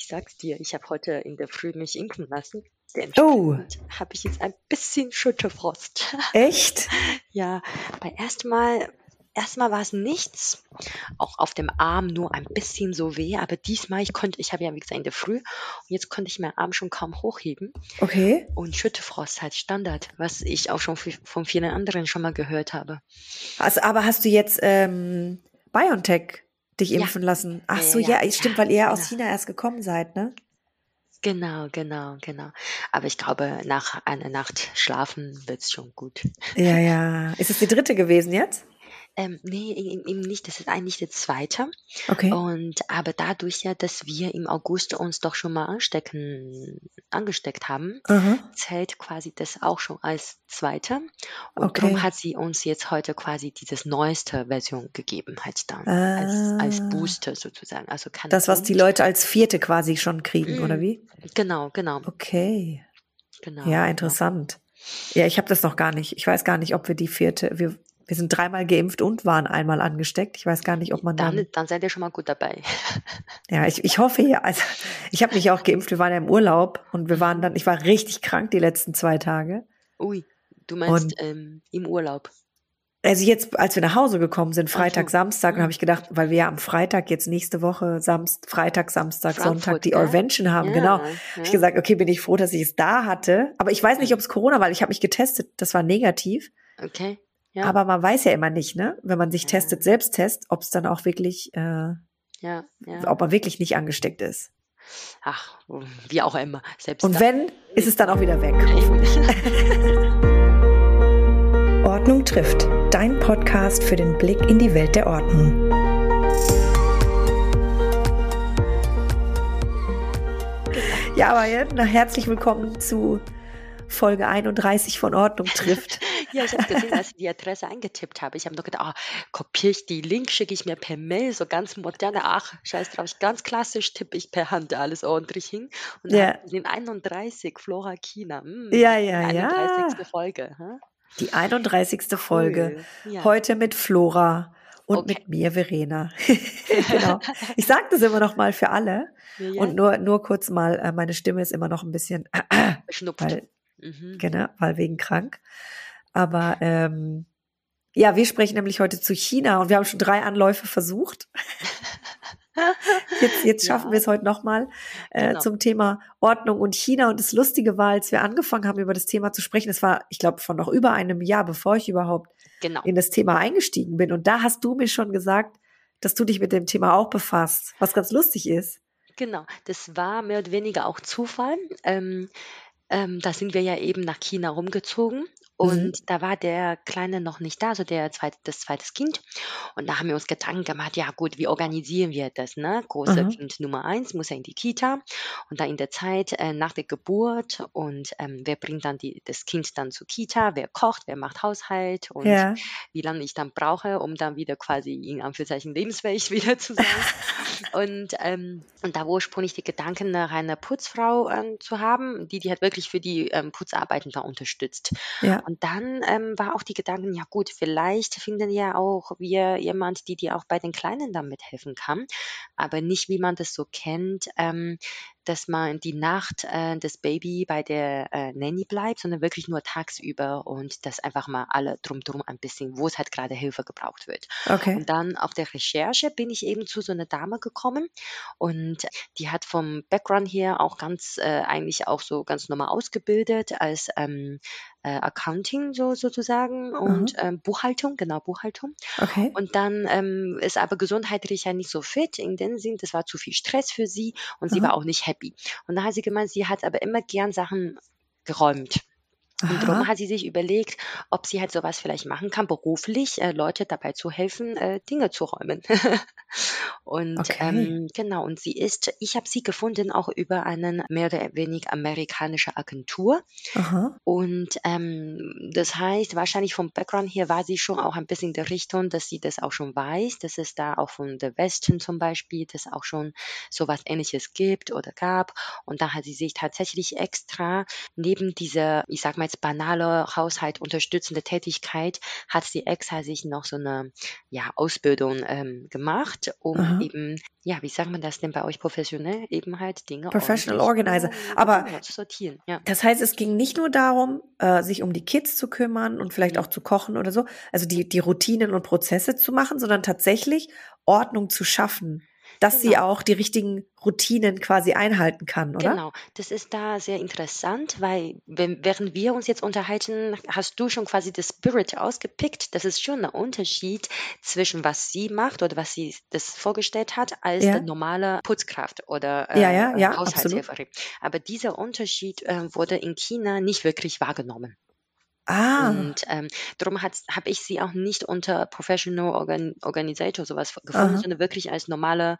ich sag's dir, ich habe heute in der Früh mich impfen lassen. Oh. habe ich jetzt ein bisschen Schüttelfrost. Echt? ja, bei erstmal Erstmal war es nichts, auch auf dem Arm nur ein bisschen so weh, aber diesmal, ich konnte, ich habe ja wie gesagt in der Früh und jetzt konnte ich meinen Arm schon kaum hochheben. Okay. Und Schüttefrost halt Standard, was ich auch schon von vielen anderen schon mal gehört habe. Also, aber hast du jetzt ähm, BioNTech dich impfen ja. lassen? Ach so, ja, ja stimmt, weil ihr ja aus China erst gekommen seid, ne? Genau, genau, genau. Aber ich glaube, nach einer Nacht schlafen wird's schon gut. Ja, ja. Ist es die dritte gewesen jetzt? Ähm, nee, eben nicht. Das ist eigentlich der zweite. Okay. Und aber dadurch ja, dass wir im August uns doch schon mal anstecken, angesteckt haben, Aha. zählt quasi das auch schon als zweite. Und Okay. darum hat sie uns jetzt heute quasi dieses neueste Version gegeben, halt dann. Als, als Ah. Booster sozusagen. Also kann Das, was die Leute als vierte quasi schon kriegen, oder Mm, wie? Genau, genau, Okay. genau, Ja, genau. interessant. Ja, ich habe das noch gar nicht. Ich weiß gar nicht, ob wir die vierte, wir, wir sind dreimal geimpft und waren einmal angesteckt. Ich weiß gar nicht, ob man Dann, dann, dann seid ihr schon mal gut dabei. ja, ich, ich hoffe ja, also ich habe mich auch geimpft, wir waren ja im Urlaub und wir waren dann, ich war richtig krank die letzten zwei Tage. Ui, du meinst Und ähm, im Urlaub. also jetzt, als wir nach Hause gekommen sind, Freitag, so. Samstag, dann Mhm. habe ich gedacht, weil wir ja am Freitag jetzt nächste Woche, Samst, Freitag, Samstag, Sonntag Frankfurt, die gell? Orvention haben, genau. Ja, Hab ja. ich gesagt, okay, bin ich froh, dass ich es da hatte. Aber ich weiß nicht, ob es Corona war, weil ich habe mich getestet, das war negativ. Okay. Ja. Aber man weiß ja immer nicht, ne? Wenn man sich Ja. testet, Selbsttest, ob es dann auch wirklich, äh, ja, ja. ob man wirklich nicht angesteckt ist. Ach, wie auch immer. Selbst Und wenn, ist es dann auch wieder weg. Ordnung trifft. Dein Podcast für den Blick in die Welt der Ordnung. Ja, aber jetzt na, herzlich willkommen zu Folge 31 von Ordnung trifft. ja, ich habe gesehen, als ich die Adresse eingetippt habe. Ich habe nur gedacht, ah, kopiere ich die Link, schicke ich mir per Mail, so ganz moderne. Ach, scheiß drauf, ganz klassisch tippe ich per Hand alles ordentlich hin. Und Ja. dann sind 31, Flora China. Hm, Ja, ja, die ja. 31. Folge. Hä? Die 31. Folge. Cool. Ja. Heute mit Flora und Okay. mit mir, Verena. genau. Ich sage das immer noch mal für alle. Ja. Und nur, nur kurz mal, äh, meine Stimme ist immer noch ein bisschen, Schnupft. weil, Mhm. genau, weil wegen krank. Aber ähm, ja, wir sprechen nämlich heute zu China und wir haben schon drei Anläufe versucht. Jetzt, jetzt schaffen Ja. wir es heute nochmal äh, Genau. zum Thema Ordnung und China. Und das Lustige war, als wir angefangen haben, über das Thema zu sprechen, das war, ich glaube, von noch über einem Jahr, bevor ich überhaupt Genau. in das Thema eingestiegen bin. Und da hast du mir schon gesagt, dass du dich mit dem Thema auch befasst, was ganz lustig ist. Genau, das war mehr oder weniger auch Zufall. Ähm, ähm, da sind wir ja eben nach China rumgezogen und da war der Kleine noch nicht da, also der zweite, das zweite Kind. Und da haben wir uns Gedanken gemacht, ja gut, wie organisieren wir das? Ne? Großer Mhm. Kind Nummer eins muss ja in die Kita und da in der Zeit äh, nach der Geburt und ähm, wer bringt dann die, das Kind dann zur Kita, wer kocht, wer macht Haushalt und Ja. wie lange ich dann brauche, um dann wieder quasi in Anführungszeichen lebensfähig wieder zu sein. und, ähm, und da war ursprünglich die Gedanken, nach einer Putzfrau ähm, zu haben, die die halt wirklich für die ähm, Putzarbeiten da unterstützt. Ja. Und dann ähm, war auch die Gedanken, ja gut, vielleicht finden ja auch wir jemand, die dir auch bei den Kleinen dann mithelfen kann, aber nicht wie man das so kennt, ähm, dass man die Nacht äh, das Baby bei der äh, Nanny bleibt, sondern wirklich nur tagsüber und dass einfach mal alle drumherum ein bisschen, wo es halt gerade Hilfe gebraucht wird. Okay. Und dann auf der Recherche bin ich eben zu so einer Dame gekommen und die hat vom Background her auch ganz äh, eigentlich auch so ganz normal ausgebildet als ähm, äh, Accounting so sozusagen und ähm, Buchhaltung, genau Buchhaltung. Okay. Und dann ähm, ist aber gesundheitlich ja nicht so fit in dem Sinn, das war zu viel Stress für sie und sie Aha. war auch nicht happy. Und da hat sie gemeint, sie hat aber immer gern Sachen geräumt. Und darum hat sie sich überlegt, ob sie halt sowas vielleicht machen kann, beruflich äh, Leute dabei zu helfen, äh, Dinge zu räumen. und Okay. ähm, genau, und sie ist, ich habe sie gefunden auch über eine mehr oder weniger amerikanische Agentur. Aha. Und ähm, das heißt, wahrscheinlich vom Background her war sie schon auch ein bisschen in der Richtung, dass sie das auch schon weiß, dass es da auch von der Westen zum Beispiel, dass auch schon sowas ähnliches gibt oder gab. Und da hat sie sich tatsächlich extra neben dieser, ich sag mal als banale Haushalt unterstützende Tätigkeit hat sie extra sich noch so eine ja, Ausbildung ähm, gemacht, um Aha. eben, ja, wie sagt man das denn bei euch professionell, eben halt Dinge Professional Organizer. äh, Aber genau, zu sortieren. Ja. das heißt, es ging nicht nur darum, äh, sich um die Kids zu kümmern und vielleicht auch zu kochen oder so, also die, die Routinen und Prozesse zu machen, sondern tatsächlich Ordnung zu schaffen, dass sie Genau. auch die richtigen Routinen quasi einhalten kann, oder? Genau, das ist da sehr interessant, weil wenn, während wir uns jetzt unterhalten, hast du schon quasi das Spirit ausgepickt. Das ist schon ein Unterschied zwischen was sie macht oder was sie das vorgestellt hat, als Ja. der normale Putzkraft oder Ja, äh, ja, ja, absolut. Haushaltshelferin. Aber dieser Unterschied äh, wurde in China nicht wirklich wahrgenommen. Ah, Und ähm, darum habe ich sie auch nicht unter Professional Organ Organizator sowas gefunden, aha. sondern wirklich als normale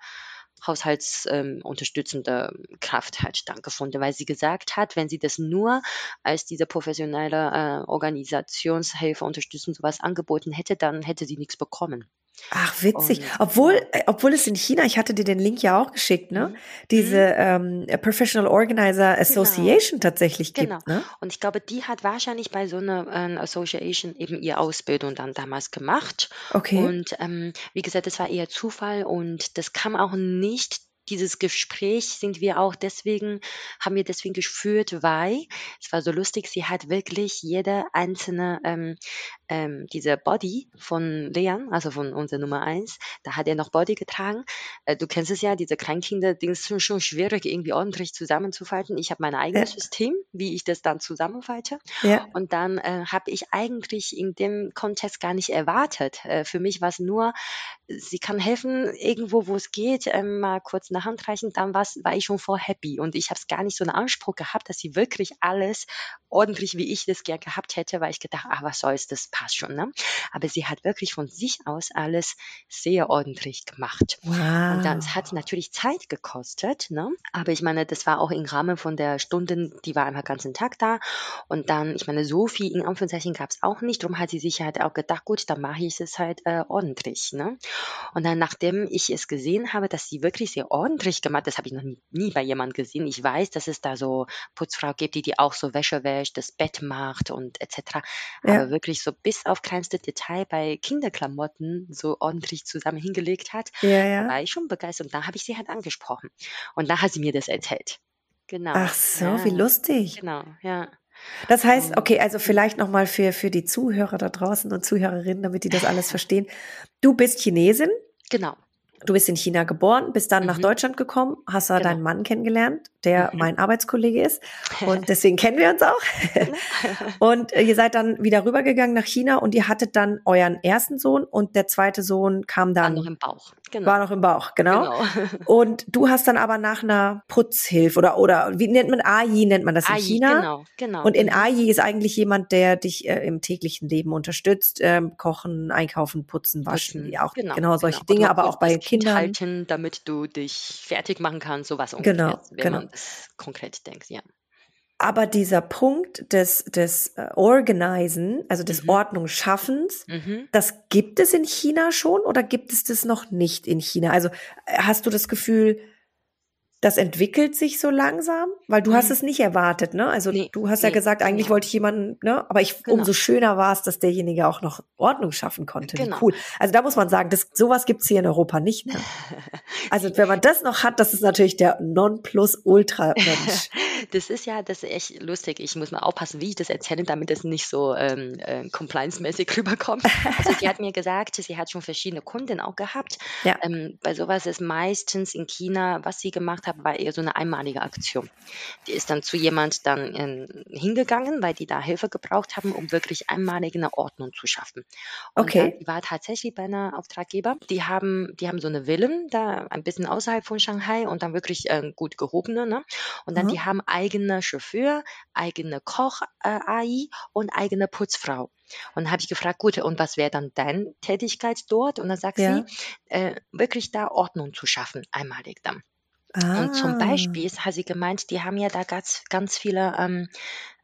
haushaltsunterstützende ähm, Kraft halt dann gefunden, weil sie gesagt hat, wenn sie das nur als diese professionelle äh, Organisationshilfe unterstützend sowas angeboten hätte, dann hätte sie nichts bekommen. Ach, witzig. Und Obwohl, genau. äh, obwohl es in China, ich hatte dir den Link ja auch geschickt, ne? Mhm. Diese Mhm. ähm, Professional Organizer Genau. Association tatsächlich Genau. gibt, ne? Und ich glaube, die hat wahrscheinlich bei so einer äh, Association eben ihre Ausbildung dann damals gemacht. Okay. Und ähm, wie gesagt, das war eher Zufall und das kam auch nicht. Dieses Gespräch sind wir auch deswegen, haben wir deswegen geführt, weil es war so lustig, sie hat wirklich jede einzelne, ähm, ähm, diese Body von Leon, also von unserer Nummer eins, da hat er noch Body getragen. Äh, du kennst es ja, diese Kleinkinder, Ding ist schon, schon schwierig, irgendwie ordentlich zusammenzufalten. Ich habe mein Ja, eigenes System, wie ich das dann zusammenfalte. ja, Und dann äh, habe ich eigentlich in dem Kontext gar nicht erwartet. Äh, für mich war es nur, sie kann helfen, irgendwo, wo es geht, ähm, mal kurz eine Hand reichen, dann war's, war ich schon voll happy. Und ich habe es gar nicht so einen Anspruch gehabt, dass sie wirklich alles ordentlich, wie ich das gern gehabt hätte, weil ich gedacht, ah, was soll's, das passt schon. Ne? Aber sie hat wirklich von sich aus alles sehr ordentlich gemacht. Und dann es hat wow. natürlich Zeit gekostet, ne? Aber ich meine, das war auch im Rahmen von der Stunden, die war einfach ganzen Tag da. Und dann, ich meine, so viel in Anführungszeichen gab es auch nicht. Darum hat sie sich halt auch gedacht, gut, dann mache ich es halt äh, ordentlich. Ne? Und dann, nachdem ich es gesehen habe, dass sie wirklich sehr ordentlich gemacht, das habe ich noch nie, nie bei jemandem gesehen. Ich weiß, dass es da so Putzfrau gibt, die die auch so Wäsche wäscht, das Bett macht und etc. Ja, Aber wirklich so bis auf kleinste Detail bei Kinderklamotten so ordentlich zusammen hingelegt hat, ja, ja. war ich schon begeistert. Und da habe ich sie halt angesprochen. Und da hat sie mir das erzählt. Genau. Ach so, wie Ja, lustig. genau, ja. Das heißt, okay, also vielleicht nochmal für, für die Zuhörer da draußen und Zuhörerinnen, damit die das alles verstehen. Du bist Chinesin, genau. Du bist in China geboren, bist dann nach Mhm. Deutschland gekommen, hast da Genau. deinen Mann kennengelernt, der Mhm. mein Arbeitskollege ist. Und deswegen kennen wir uns auch. Genau. Und äh, ihr seid dann wieder rübergegangen nach China und ihr hattet dann euren ersten Sohn und der zweite Sohn kam War noch dann, im Bauch. Genau. war noch im Bauch, genau. Genau. Und du hast dann aber nach einer Putzhilfe oder, oder wie nennt man Ai, nennt man das in Ai, China? genau, genau. Und in. Ai ist eigentlich jemand, der dich äh, im täglichen Leben unterstützt, ähm, kochen, einkaufen, putzen, waschen, Putzen, ja auch genau, genau solche genau. Dinge, aber auch bei Kindern. halten, damit du dich fertig machen kannst, sowas ungefähr, Genau, genau. Das konkret denkt, ja. Aber dieser Punkt des, des äh, Organisen, also des Mhm. Ordnungsschaffens, Mhm. das gibt es in China schon oder gibt es das noch nicht in China? Also äh, hast du das Gefühl, das entwickelt sich so langsam? Weil du hast Mhm. es nicht erwartet, ne? Also Nee, du hast ja nee, gesagt, eigentlich genau. wollte ich jemanden, ne? Aber ich, Genau. umso schöner war es, dass derjenige auch noch Ordnung schaffen konnte. Wie Genau. cool. Also da muss man sagen, das, sowas gibt's hier in Europa nicht. Ne? Also wenn man das noch hat, das ist natürlich der Nonplusultra-Mensch. Das ist ja, das ist echt lustig. Ich muss mal aufpassen, wie ich das erzähle, damit es nicht so ähm, äh, compliance-mäßig rüberkommt. Also sie hat mir gesagt, sie hat schon verschiedene Kunden auch gehabt. Ja. Ähm, bei sowas ist meistens in China, was sie gemacht hat, war eher so eine einmalige Aktion. Die ist dann zu jemand dann ähm, hingegangen, weil die da Hilfe gebraucht haben, um wirklich einmalig eine Ordnung zu schaffen. Und Okay. dann, die war tatsächlich bei einer Auftraggeber. Die haben, die haben so eine Villen da ein bisschen außerhalb von Shanghai und dann wirklich ähm, gut gehobene. Ne? Und dann Mhm. die haben eigene Chauffeur, eigene Koch äh, AI und eigene Putzfrau. Und dann habe ich gefragt, gut, und was wäre dann deine Tätigkeit dort? Und dann sagt Ja. sie, äh, wirklich da Ordnung zu schaffen, einmalig dann. Und zum Ah. Beispiel hat sie gemeint, die haben ja da ganz, ganz viele ähm,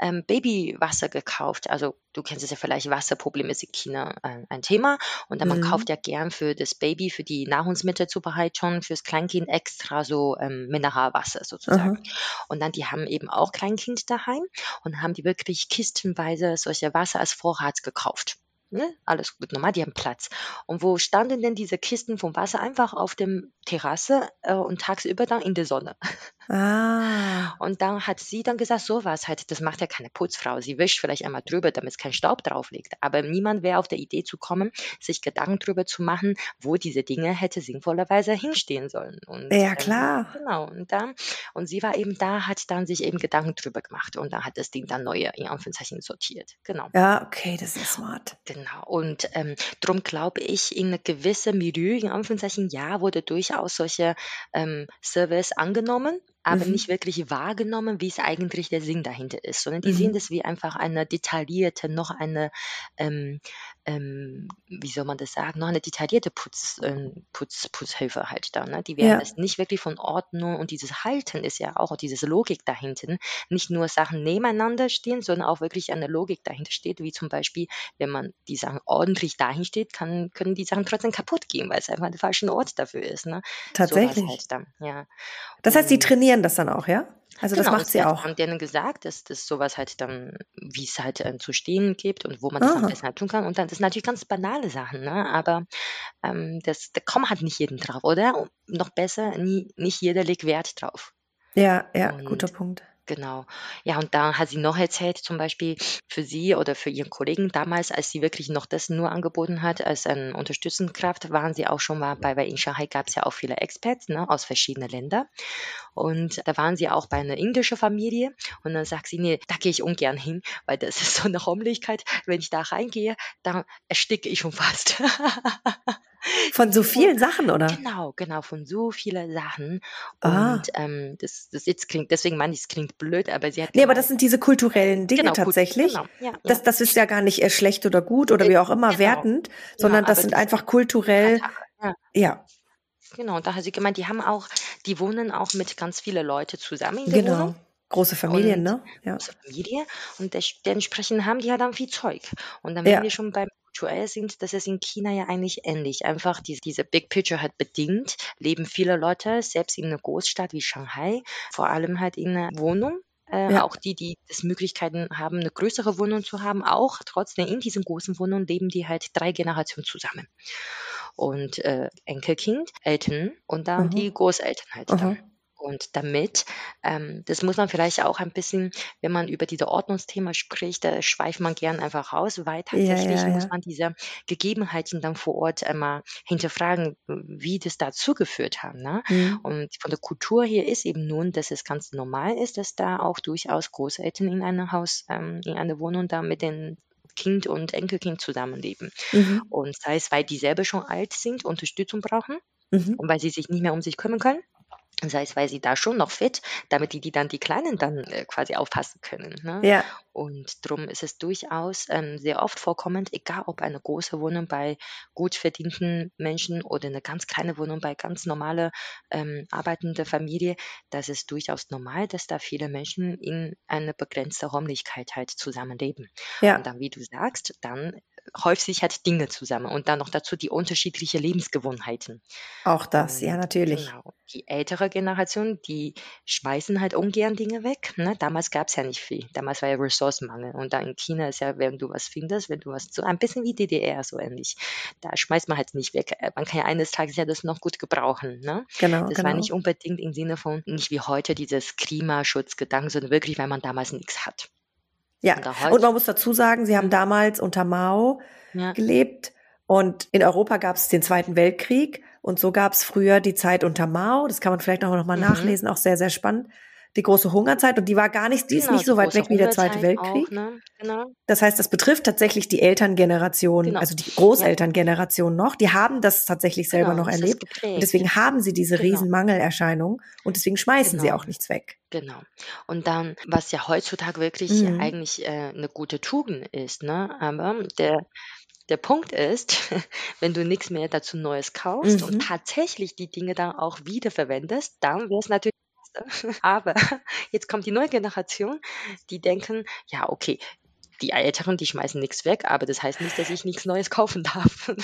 ähm, Babywasser gekauft. Also du kennst es ja vielleicht, Wasserproblem ist in China äh, ein Thema. Und dann man Mhm. kauft ja gern für das Baby, für die Nahrungsmittelzubereitung, fürs Kleinkind extra so ähm, Mineralwasser sozusagen. Und dann, die haben eben auch Kleinkind daheim und haben die wirklich kistenweise solche Wasser als Vorrat gekauft. Ne? Alles gut, normal, die haben Platz. Und wo standen denn diese Kisten vom Wasser einfach auf dem Terrasse äh, und tagsüber dann in der Sonne? Ah. Und dann hat sie dann gesagt, sowas halt, das macht ja keine Putzfrau. Sie wischt vielleicht einmal drüber, damit es kein Staub drauf liegt. Aber niemand wäre auf der Idee zu kommen, sich Gedanken drüber zu machen, wo diese Dinge hätte sinnvollerweise hinstehen sollen. Und, Ja, ähm, klar. Genau. Und dann, und sie war eben da, hat dann sich eben Gedanken drüber gemacht und dann hat das Ding dann neue, in Anführungszeichen, sortiert. Genau. Ja, okay, das ist smart. Genau. Und ähm, darum glaube ich, in eine gewisse Milieu, in Anführungszeichen, ja, wurde durchaus solche ähm, Service angenommen, aber Mhm. nicht wirklich wahrgenommen, wie es eigentlich der Sinn dahinter ist, sondern die sehen Mhm. das wie einfach eine detaillierte, noch eine, ähm, ähm, wie soll man das sagen, noch eine detaillierte Putz, ähm, Putz, Putzhilfe halt da. Ne? Die werden Ja. das nicht wirklich von Ordnung und dieses Halten ist ja auch, diese Logik dahinten, nicht nur Sachen nebeneinander stehen, sondern auch wirklich eine Logik dahinter steht, wie zum Beispiel, wenn man die Sachen ordentlich dahin steht, kann, können die Sachen trotzdem kaputt gehen, weil es einfach der falsche Ort dafür ist. Ne? Tatsächlich. halt dann, ja. Das heißt, sie Und- trainieren das dann auch, ja? Also das Genau, macht sie auch. man denen gesagt, dass das sowas halt dann, wie es halt äh, zu stehen gibt und wo man das am Ah. besten halt tun kann. Und dann das sind natürlich ganz banale Sachen, ne? Aber ähm, das, da kommt halt nicht jeden drauf, oder? Und noch besser, nie, nicht jeder legt Wert drauf. Ja, ja, Und- guter Punkt. Genau. Ja, und da hat sie noch erzählt, zum Beispiel für sie oder für ihren Kollegen damals, als sie wirklich noch das nur angeboten hat, als eine Unterstützungskraft, waren sie auch schon mal bei, weil in Shanghai gab es ja auch viele Expats ne, aus verschiedenen Ländern. Und da waren sie auch bei einer indischen Familie. Und dann sagt sie, nee, da gehe ich ungern hin, weil das ist so eine Räumlichkeit. Wenn ich da reingehe, dann ersticke ich schon fast. Von so vielen Sachen, oder? Genau, genau, von so vielen Sachen. Ah. Und ähm, das, das jetzt klingt, deswegen meine ich, es klingt blöd, aber sie hat Nee, aber gemeint- das sind diese kulturellen Dinge Genau, gut, tatsächlich. Genau, ja, Das, das ist ja gar nicht äh, schlecht oder gut oder wie auch immer Genau. wertend, sondern Ja, das sind das- einfach kulturell, ja. ja, Genau, da hat sie gemeint, die haben auch, die wohnen auch mit ganz vielen Leuten zusammen in der genau. Wohnung. Große Familien, Und- ne? Ja. Große Familie. Und des- dementsprechend haben die ja dann viel Zeug. Und dann, wenn Ja. wir schon beim Kulturell sind, das ist in China ja eigentlich ähnlich. Einfach diese, diese Big Picture hat bedingt, leben viele Leute, selbst in einer Großstadt wie Shanghai, vor allem halt in einer Wohnung. Äh, Ja. Auch die, die das Möglichkeiten haben, eine größere Wohnung zu haben, auch trotzdem in diesen großen Wohnungen leben die halt drei Generationen zusammen. Und äh, Enkelkind, Eltern und dann Mhm. die Großeltern halt dann. Und damit, ähm, das muss man vielleicht auch ein bisschen, wenn man über diese Ordnungsthema spricht, da schweift man gern einfach raus, weil tatsächlich ja, muss ja. man diese Gegebenheiten dann vor Ort einmal hinterfragen, wie das dazu geführt haben. Ne? Mhm. Und von der Kultur her ist eben nun, dass es ganz normal ist, dass da auch durchaus Großeltern in einem Haus, ähm, in einer Wohnung da mit den Kind und Enkelkind zusammenleben. Mhm. Und sei es, weil die selber schon alt sind, Unterstützung brauchen Mhm. und weil sie sich nicht mehr um sich kümmern können. Sei es, weil sie da schon noch fit, damit die, die dann die Kleinen dann äh, quasi aufpassen können. Ne? Ja, Und darum ist es durchaus ähm, sehr oft vorkommend, egal ob eine große Wohnung bei gut verdienten Menschen oder eine ganz kleine Wohnung bei ganz normale ähm, arbeitende Familie, dass es durchaus normal, dass da viele Menschen in einer begrenzten Räumlichkeit halt zusammenleben. ja, Und dann, wie du sagst, dann häuft sich halt Dinge zusammen und dann noch dazu die unterschiedlichen Lebensgewohnheiten. auch das, ja, natürlich. Genau. Die ältere Generation, die schmeißen halt ungern Dinge weg. Ne? Damals gab es ja nicht viel. Damals war ja Ressourcenmangel. Und da in China ist ja, wenn du was findest, wenn du was so ein bisschen wie DDR so ähnlich, da schmeißt man halt nicht weg. Äh, Man kann ja eines Tages ja das noch gut gebrauchen. Ne? Genau, Das genau. war nicht unbedingt im Sinne von, nicht wie heute dieses Klimaschutzgedanken, sondern wirklich, weil man damals nichts hat. Ja, Und man muss dazu sagen, sie haben Mhm. damals unter Mao Ja. gelebt und in Europa gab es den Zweiten Weltkrieg und so gab es früher die Zeit unter Mao. Das kann man vielleicht auch noch mal Mhm. nachlesen, auch sehr, sehr spannend. Die große Hungerzeit und die war gar nicht, die ist Genau, nicht so weit weg wie der Zweite Weltkrieg. Auch, ne? Genau. Das heißt, das betrifft tatsächlich die Elterngeneration, Genau. also die Großelterngeneration noch. Die haben das tatsächlich selber Genau, noch ist erlebt. Und deswegen haben sie diese Genau. riesen Mangelerscheinung und deswegen schmeißen sie Genau. auch nichts weg. Genau. Und dann, was ja heutzutage wirklich Mhm. eigentlich äh, eine gute Tugend ist, ne? Aber der Der Punkt ist, wenn du nichts mehr dazu Neues kaufst und Mhm. tatsächlich die Dinge dann auch wiederverwendest, dann wäre es natürlich besser. Aber jetzt kommt die neue Generation, die denken, ja, okay, die Älteren, die schmeißen nichts weg, aber das heißt nicht, dass ich nichts Neues kaufen darf.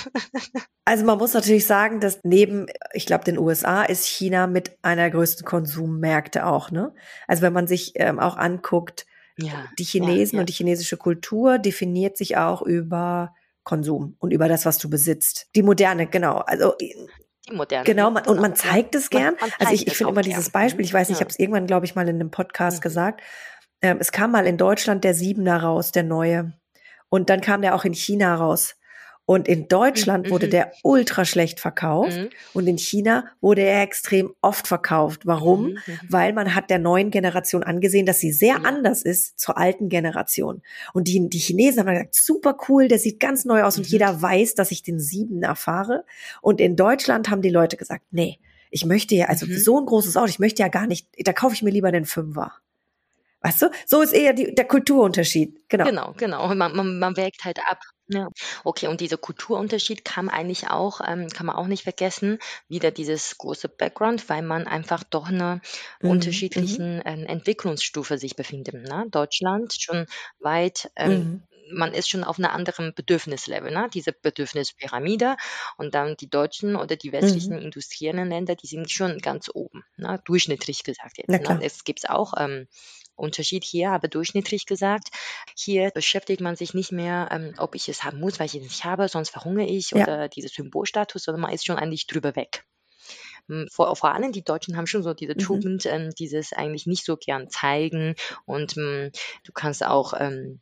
Also man muss natürlich sagen, dass neben, ich glaube, den USA ist China mit einer der größten Konsummärkte auch, ne? Also wenn man sich ähm, auch anguckt, Ja, die ja, Chinesen ja. und die chinesische Kultur definiert sich auch über Konsum und über das, was du besitzt. Die moderne, genau. Also Die moderne. genau, man, und man zeigt es Man- gern. man also ich, zeigt ich es finde immer gern. dieses Beispiel, ich weiß nicht, ich Ja. habe es irgendwann, glaube ich, mal in einem Podcast Mhm. gesagt. Ähm, es kam mal in Deutschland der Siebener raus, der neue. Und dann kam der auch in China raus. Und in Deutschland wurde Mhm. der ultra schlecht verkauft. Mhm. Und in China wurde er extrem oft verkauft. Warum? Mhm, mhm. Weil man hat der neuen Generation angesehen, dass sie sehr anders ist zur alten Generation. Und die, die Chinesen haben gesagt, super cool, der sieht ganz neu aus und Mhm. jeder weiß, dass ich den sieben erfahre. Und in Deutschland haben die Leute gesagt, nee, ich möchte ja, also Mhm. so ein großes Auto, ich möchte ja gar nicht, da kaufe ich mir lieber den Fünfer. Weißt du? So ist eher die, der Kulturunterschied. Genau. Genau, genau. Man, man, man wägt halt ab. Ja. Okay, und dieser Kulturunterschied kam eigentlich auch, ähm, kann man auch nicht vergessen, wieder dieses große Background, weil man einfach doch eine Mhm, unterschiedlichen ähm, Entwicklungsstufe sich befindet. Ne? Deutschland schon weit, ähm, Mhm. man ist schon auf einer anderen Bedürfnislevel, ne? diese Bedürfnispyramide und dann die deutschen oder die westlichen Mhm. industriellen Länder, die sind schon ganz oben, ne? durchschnittlich gesagt jetzt. Ne? klar. Es gibt auch ähm, Unterschied hier, aber durchschnittlich gesagt, hier beschäftigt man sich nicht mehr, ähm, ob ich es haben muss, weil ich es nicht habe, sonst verhungere ich Ja. oder dieses Symbolstatus, sondern man ist schon eigentlich drüber weg. Mm, Vor, vor allem die Deutschen haben schon so diese Mhm. Tugend, ähm, dieses eigentlich nicht so gern zeigen und mm, du kannst auch ähm,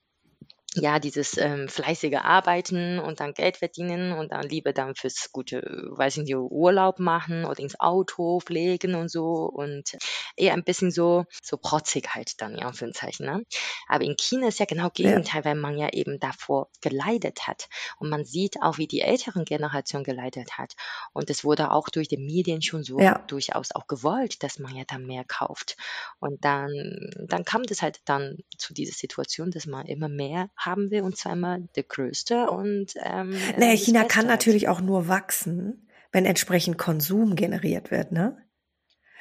ja, dieses ähm, fleißige Arbeiten und dann Geld verdienen und dann lieber dann fürs gute, weiß ich nicht, Urlaub machen oder ins Auto pflegen und so und eher ein bisschen so, so protzig halt dann, ja, Anführungszeichen, ne? Aber in China ist ja genau Gegenteil, weil man ja eben davor geleitet hat und man sieht auch, wie die älteren Generation geleitet hat und es wurde auch durch die Medien schon so Ja. durchaus auch gewollt, dass man ja dann mehr kauft und dann, dann kam das halt dann zu dieser Situation, dass man immer mehr haben will und zwar immer der Größte und ähm, Naja, äh, China kann natürlich auch nur wachsen, wenn entsprechend Konsum generiert wird, ne?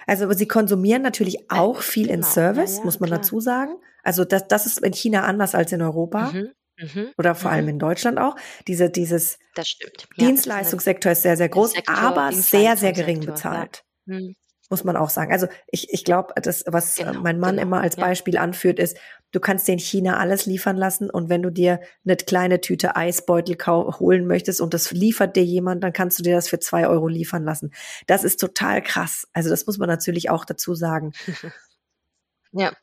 Also aber sie konsumieren natürlich auch viel in genau, ja, Service, ja, muss man klar. dazu sagen. Also das, das ist in China anders als in Europa Mhm, mhm, oder vor allem mhm. in Deutschland auch. Diese, dieses. Ja, Dienstleistungssektor ist sehr, sehr groß, Sektor, aber sehr, sehr gering ja. bezahlt. Muss man auch sagen. Also ich, ich glaube, das, was äh, Genau, mein Mann genau, immer als ja. Beispiel anführt, ist, du kannst dir in China alles liefern lassen und wenn du dir eine kleine Tüte Eisbeutel holen möchtest und das liefert dir jemand, dann kannst du dir das für zwei Euro liefern lassen. Das ist total krass. Also das muss man natürlich auch dazu sagen. Ja,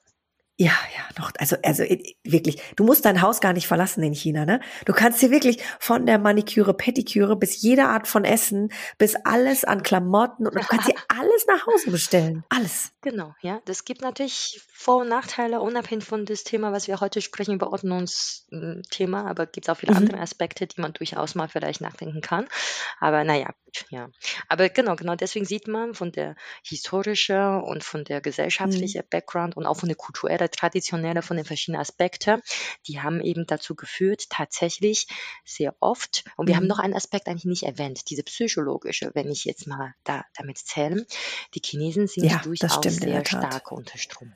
Ja, ja, noch, also, also äh, wirklich, du musst dein Haus gar nicht verlassen in China, ne? Du kannst hier wirklich von der Maniküre, Pediküre bis jede Art von Essen, bis alles an Klamotten und du kannst hier alles nach Hause bestellen. Alles. genau, ja. Das gibt natürlich Vor- und Nachteile, unabhängig von das Thema, was wir heute sprechen, über Ordnungsthema, aber gibt es auch viele Mhm. andere Aspekte, die man durchaus mal vielleicht nachdenken kann. Aber naja, ja. Aber genau, genau deswegen sieht man von der historischen und von der Mhm. gesellschaftlichen Background und auch von der kulturellen, traditionellen, von den verschiedenen Aspekten, die haben eben dazu geführt, tatsächlich sehr oft, und wir haben Mhm. noch einen Aspekt eigentlich nicht erwähnt, diese psychologische, wenn ich jetzt mal da, damit zähle, die Chinesen sind Ja, durchaus stimmt sehr stark unter Strom.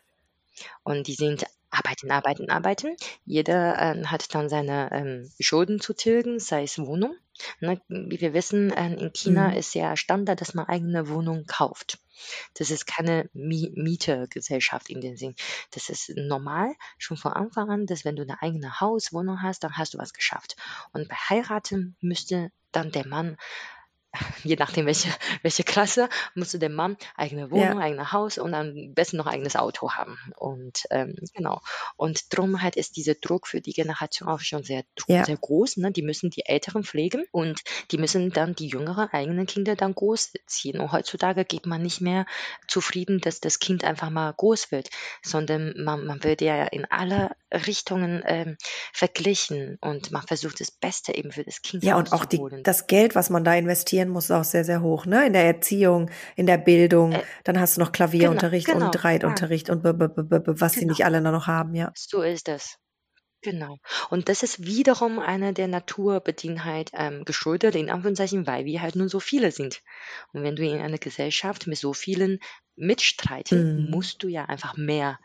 Und die sind arbeiten, arbeiten, arbeiten. Jeder ähm, hat dann seine ähm, Schulden zu tilgen, sei es Wohnung. Ne? Wie wir wissen, ähm, in China Mhm. ist ja Standard, dass man eigene Wohnung kauft. Das ist keine Mi Mietergesellschaft in dem Sinn. Das ist normal, schon von Anfang an, dass wenn du eine eigene Haus, Wohnung hast, dann hast du was geschafft. Und bei Heiraten müsste dann der Mann je nachdem welche, welche Klasse, musste der Mann eigene Wohnung, Ja. eigenes Haus und am besten noch eigenes Auto haben. Und ähm, genau. Und drum halt ist dieser Druck für die Generation auch schon sehr, Ja. sehr groß. Ne? Die müssen die Älteren pflegen und die müssen dann die jüngeren eigenen Kinder dann großziehen. Und heutzutage geht man nicht mehr zufrieden, dass das Kind einfach mal groß wird, sondern man, man wird ja in alle Richtungen ähm, verglichen und man versucht das Beste eben für das Kind Ja, und auch die, das Geld, was man da investieren muss, ist auch sehr, sehr hoch, ne? In der Erziehung, in der Bildung. Äh, Dann hast du noch Klavierunterricht genau, und ja. Reitunterricht und b -b -b was sie Genau. nicht alle noch haben, ja. So ist es. Genau. Und das ist wiederum eine der Naturbedingtheit ähm, geschuldet, in Anführungszeichen, weil wir halt nur so viele sind. Und wenn du in einer Gesellschaft mit so vielen mitstreiten, Mhm. musst du ja einfach mehr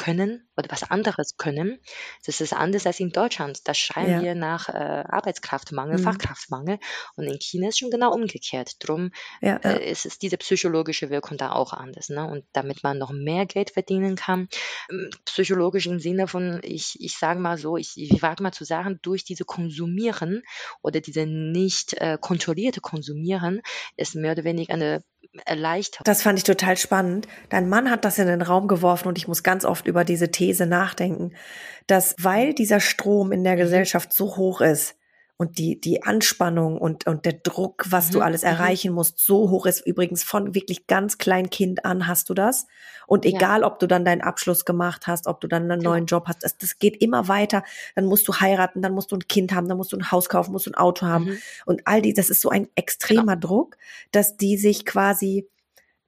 können oder was anderes können. Das ist anders als in Deutschland. Da schreien Ja. wir nach äh, Arbeitskraftmangel, Mhm. Fachkraftmangel. Und in China ist schon genau umgekehrt. Drum Ja, ja. äh, ist es diese psychologische Wirkung da auch anders. Ne? Und damit man noch mehr Geld verdienen kann, ähm, psychologisch im Sinne von, ich, ich sage mal so, ich, ich wage mal zu sagen, durch diese Konsumieren oder diese nicht äh, kontrollierte Konsumieren ist mehr oder weniger eine Erleichterung. Das fand ich total spannend. Dein Mann hat das in den Raum geworfen und ich muss ganz oft über diese These nachdenken, dass weil dieser Strom in der Mhm. Gesellschaft so hoch ist und die, die Anspannung und, und der Druck, was du Mhm, alles mhm. erreichen musst, so hoch ist. Übrigens von wirklich ganz klein Kind an hast du das. Und Ja. egal, ob du dann deinen Abschluss gemacht hast, ob du dann einen Genau. neuen Job hast, das, das geht immer weiter. Dann musst du heiraten, dann musst du ein Kind haben, dann musst du ein Haus kaufen, musst du ein Auto haben. Mhm. Und all die, das ist so ein extremer Druck, dass die sich quasi,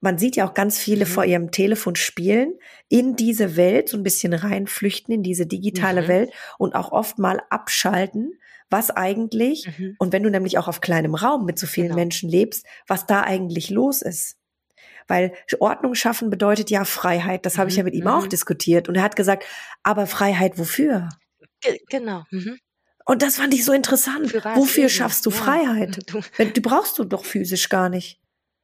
man sieht ja auch ganz viele Mhm. vor ihrem Telefon spielen, in diese Welt so ein bisschen reinflüchten, in diese digitale Mhm. Welt und auch oft mal abschalten, was eigentlich, Mhm. und wenn du nämlich auch auf kleinem Raum mit so vielen Genau. Menschen lebst, was da eigentlich los ist. Weil Ordnung schaffen bedeutet ja Freiheit. Das habe ich ja Mhm, mit ihm auch mhm. diskutiert. Und er hat gesagt, aber Freiheit wofür? Ge genau. Mhm. Und das fand ich so interessant. Wofür schaffst du Ja. Freiheit? Du, brauchst du doch physisch gar nicht.